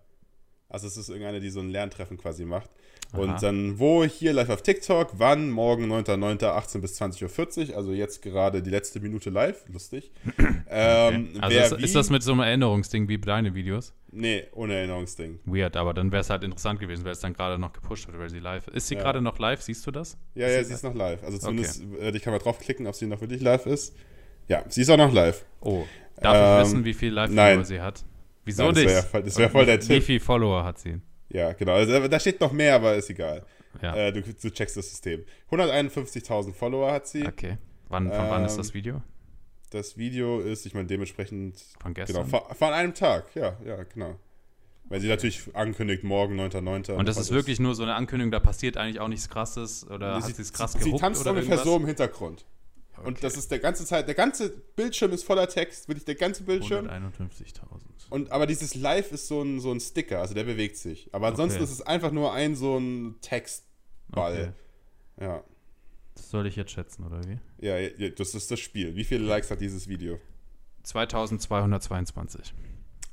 Also es ist irgendeine, die so ein Lerntreffen quasi macht. Aha. Und dann wo hier live auf TikTok, wann? Morgen 9.9. 18 bis 20.40 Uhr, also jetzt gerade die letzte Minute live, lustig. ähm, Also wer ist, wie? ist das mit so einem Erinnerungsding wie deine Videos? Nee, ohne Erinnerungsding. Weird, aber dann wäre es halt interessant gewesen, weil es dann gerade noch gepusht wird, weil sie live ist. sie Ja. gerade noch live? Siehst du das? Ja, Ist ja, sie sie ist noch live. Also zumindest, Okay. ich kann mal draufklicken, ob sie noch wirklich live ist. Ja, sie ist auch noch live. Oh. Darf Ähm, ich wissen, wie viel. Live-Follower sie hat? Wieso Nein, das nicht? wär das wär voll der Wie Tipp. viel Follower hat sie? Ja, genau. Also, da steht noch mehr, aber ist egal. Ja. Äh, du, du checkst das System. 151.000 Follower hat sie. okay. Wann, von wann ist Ähm, das Video? Das Video ist, ich meine, dementsprechend. Von Genau, gestern? von, von einem Tag. Ja, ja, genau. Weil sie natürlich ankündigt, morgen 9.9. Und das ist wirklich nur so eine Ankündigung, da passiert eigentlich auch nichts krasses oder hat sie es krass sie, sie tanzt oder ungefähr irgendwas? so im Hintergrund. Und Okay. das ist der ganze Zeit, der ganze Bildschirm ist voller Text, wirklich der ganze Bildschirm. 151.000. Und, aber dieses Live ist so ein, so ein Sticker, also der bewegt sich. Aber ansonsten Okay. ist es einfach nur ein so ein Textball. Okay. Ja. Das soll ich jetzt schätzen, oder wie? ja. Ja, das ist das Spiel. Wie viele Likes hat dieses Video? 2222.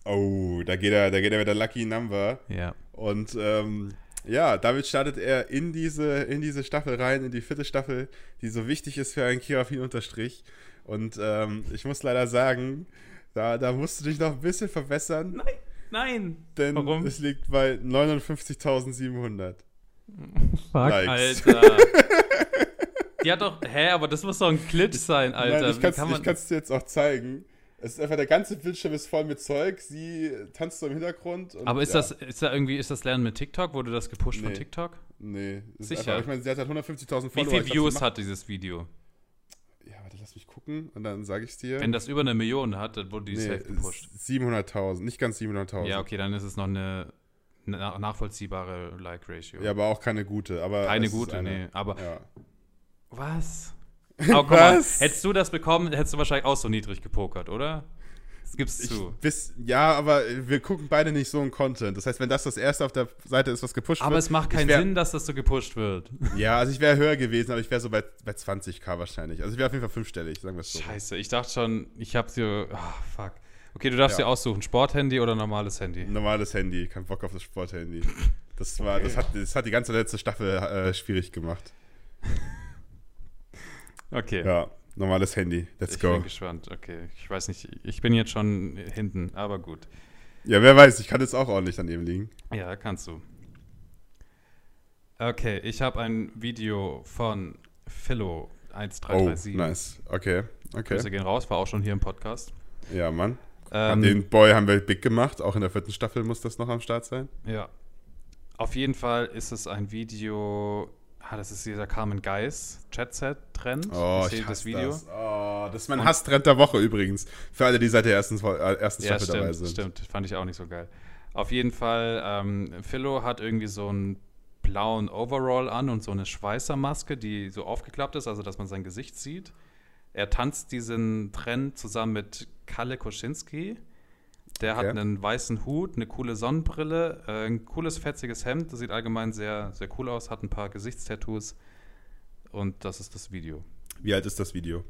Oh, da geht er, da geht er mit der Lucky Number. Ja. Und ähm, ja, damit startet er in diese, in diese Staffel rein, in die vierte Staffel, die so wichtig ist für einen Kirafin Unterstrich. Und ähm, ich muss leider sagen, da, da musst du dich noch ein bisschen verbessern. Nein, nein. Denn Warum? es liegt bei 59.700. Fuck, Likes. Alter. Die hat doch, hä, aber das muss doch ein Glitch sein, Alter. Nein, ich kann es dir jetzt auch zeigen. Es ist einfach, der ganze Bildschirm ist voll mit Zeug. Sie tanzt so im Hintergrund. Und, aber ist ja, das, ist da irgendwie, ist das Lernen mit TikTok? Wurde das gepusht von Nee. TikTok? Nee, Sicher. Einfach, ich meine, sie hat halt 150.000 Wie Follower. viele glaub, sie Views macht- hat dieses Video? Ja, warte, lass mich gucken und dann sage ich es dir. Wenn das über eine Million hat, dann wurde die nee, safe gepusht. 700.000, nicht ganz 700.000. Ja, okay, dann ist es noch eine na nachvollziehbare Like-Ratio. Ja, aber auch keine gute. Aber Keine gute, eine, nee. Aber Ja. was? Aber guck mal, Was? hättest du das bekommen, hättest du wahrscheinlich auch so niedrig gepokert, oder? Das gibst zu. bis, ja, aber wir gucken beide nicht so einen Content. Das heißt, wenn das das erste auf der Seite ist, was gepusht Aber wird. es macht keinen wär- Sinn, dass das so gepusht wird. Ja, also ich wäre höher gewesen, aber ich wäre so bei, bei 20k wahrscheinlich. Also ich wäre auf jeden Fall fünfstellig, sagen wir es so. Scheiße, ich dachte schon, ich hab's dir. Ah, fuck. Okay, du darfst Ja. dir aussuchen, Sporthandy oder normales Handy. Normales Handy, kein Bock auf das Sporthandy. Das war, das hat, das hat die ganze letzte Staffel äh, schwierig gemacht. Okay. Ja, normales Handy. Let's ich go. bin gespannt. Okay, ich weiß nicht, ich bin jetzt schon hinten, aber gut. Ja, wer weiß, ich kann jetzt auch ordentlich daneben liegen. Ja, kannst du. Okay, ich habe ein Video von Philo Oh, 1337. nice. Okay, okay. Grüße gehen raus, war auch schon hier im Podcast. Ja, Mann. Ähm, Den Boy haben wir big gemacht. Auch in der vierten Staffel muss das noch am Start sein. Ja. Auf jeden Fall ist es ein Video. Ah, das ist dieser Carmen Geis Chat-Set-Trend. Oh, ich hasse das Video. das. Oh, das ist mein Hasstrend der Woche übrigens. Für alle, die seit der ersten, äh, ersten Ja, Staffel dabei stimmt, sind. stimmt. Fand ich auch nicht so geil. Auf jeden Fall, ähm, Philo hat irgendwie so einen blauen Overall an und so eine Schweißermaske, die so aufgeklappt ist, also dass man sein Gesicht sieht. Er tanzt diesen Trend zusammen mit Kalle Koschinski. Der hat Okay. einen weißen Hut, eine coole Sonnenbrille, äh, ein cooles, fetziges Hemd. Das sieht allgemein sehr, sehr cool aus, hat ein paar Gesichtstattoos. Und das ist das Video. Wie alt ist das Video?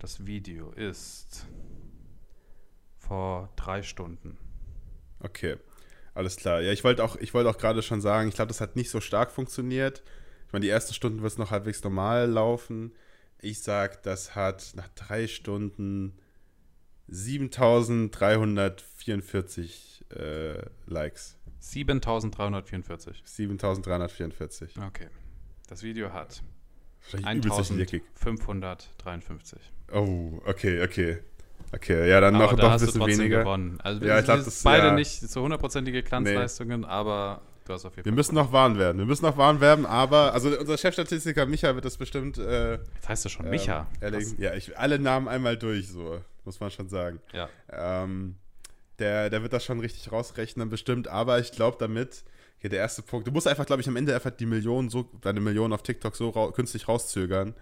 Das Video ist vor drei Stunden. Okay, alles klar. Ja, ich wollte auch, ich wollte auch gerade schon sagen, ich glaube, das hat nicht so stark funktioniert. Ich meine, die ersten Stunden wird es noch halbwegs normal laufen. Ich sag, das hat nach drei Stunden 7344 äh, Likes. 7344. 7344. Okay. Das Video hat Wahrscheinlich übelst leckig. 1553. Oh, okay, okay. Okay, ja, dann aber noch, da noch ein bisschen weniger. gewonnen. Also Ja, wir ich glaub, sind das- beide ja. nicht so hundertprozentige Glanzleistungen, aber du hast auf jeden Wir Fall müssen gewonnen. noch warm werden. Wir müssen noch warm werden, aber, also unser Chefstatistiker Micha wird das bestimmt äh, Jetzt heißt du schon ähm, Micha. erledigen. Ja, ich, alle Namen einmal durch, so, muss man schon sagen. Ja. Ähm, der, der wird das schon richtig rausrechnen, bestimmt, aber ich glaube damit, hier der erste Punkt, du musst einfach, glaube ich, am Ende einfach die Millionen so, deine Millionen auf TikTok so rau künstlich rauszögern,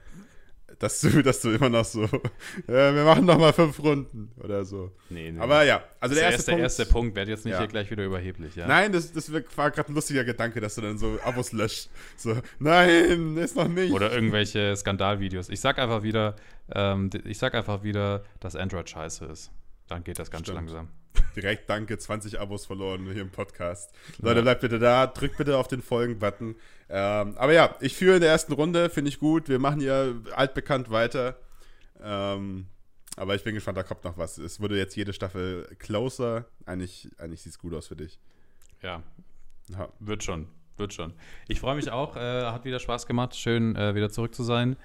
dass du, dass du immer noch so, ja, wir machen noch mal fünf Runden oder so. Nee, nee. Aber ja, also das der ist erste, der Punkt. erste Punkt. Werd jetzt nicht Ja. hier gleich wieder überheblich, ja? Nein, das, das war gerade ein lustiger Gedanke, dass du dann so Abos löscht. So, nein, ist noch nicht. Oder irgendwelche Skandalvideos. Ich sag einfach wieder, ähm, ich sag einfach wieder, dass Android scheiße ist. Dann geht das ganz Stimmt. langsam. Direkt danke, 20 Abos verloren hier im Podcast. Leute, bleibt bitte da, drückt bitte auf den Folgen-Button. Ähm, aber ja, ich führe in der ersten Runde, finde ich gut. Wir machen hier altbekannt weiter. Ähm, aber ich bin gespannt, da kommt noch was. Es wurde jetzt jede Staffel closer. Eigentlich, eigentlich sieht es gut aus für dich. Ja, Ja. Wird schon, wird schon. Ich freue mich auch, äh, hat wieder Spaß gemacht, schön äh, wieder zurück zu sein.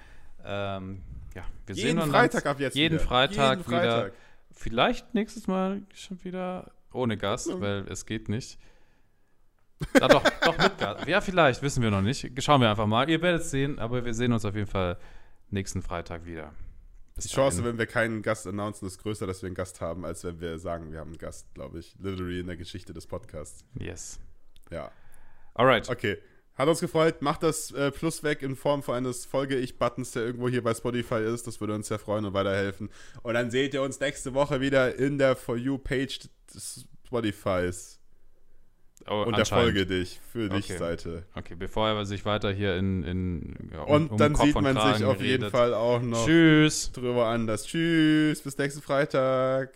Ähm, ja, wir Jeden sehen uns Freitag ab jetzt jeden wieder. Freitag Jeden wieder. Freitag. Vielleicht nächstes Mal schon wieder ohne Gast, weil es geht nicht. Ah, doch, doch mit Gast. Ja, vielleicht, wissen wir noch nicht. Schauen wir einfach mal. Ihr werdet es sehen, aber wir sehen uns auf jeden Fall nächsten Freitag wieder. Bis Die Chance, dahin. wenn wir keinen Gast announcen, ist größer, dass wir einen Gast haben, als wenn wir sagen, wir haben einen Gast, glaube ich. Literally in der Geschichte des Podcasts. Yes. Ja. Alright. Okay. Hat uns gefreut. Macht das äh, Plus weg in Form von eines Folge-Ich-Buttons, der irgendwo hier bei Spotify ist. Das würde uns sehr freuen und weiterhelfen. Und dann seht ihr uns nächste Woche wieder in der For You-Page des Spotifys. Oh, und der Folge dich für dich Okay. Seite. Okay, bevor er sich weiter hier in. in ja, um- Und um dann Kopf sieht und man sich Kragen auf jeden redet. Fall auch noch Tschüss. drüber anders. Tschüss, bis nächsten Freitag.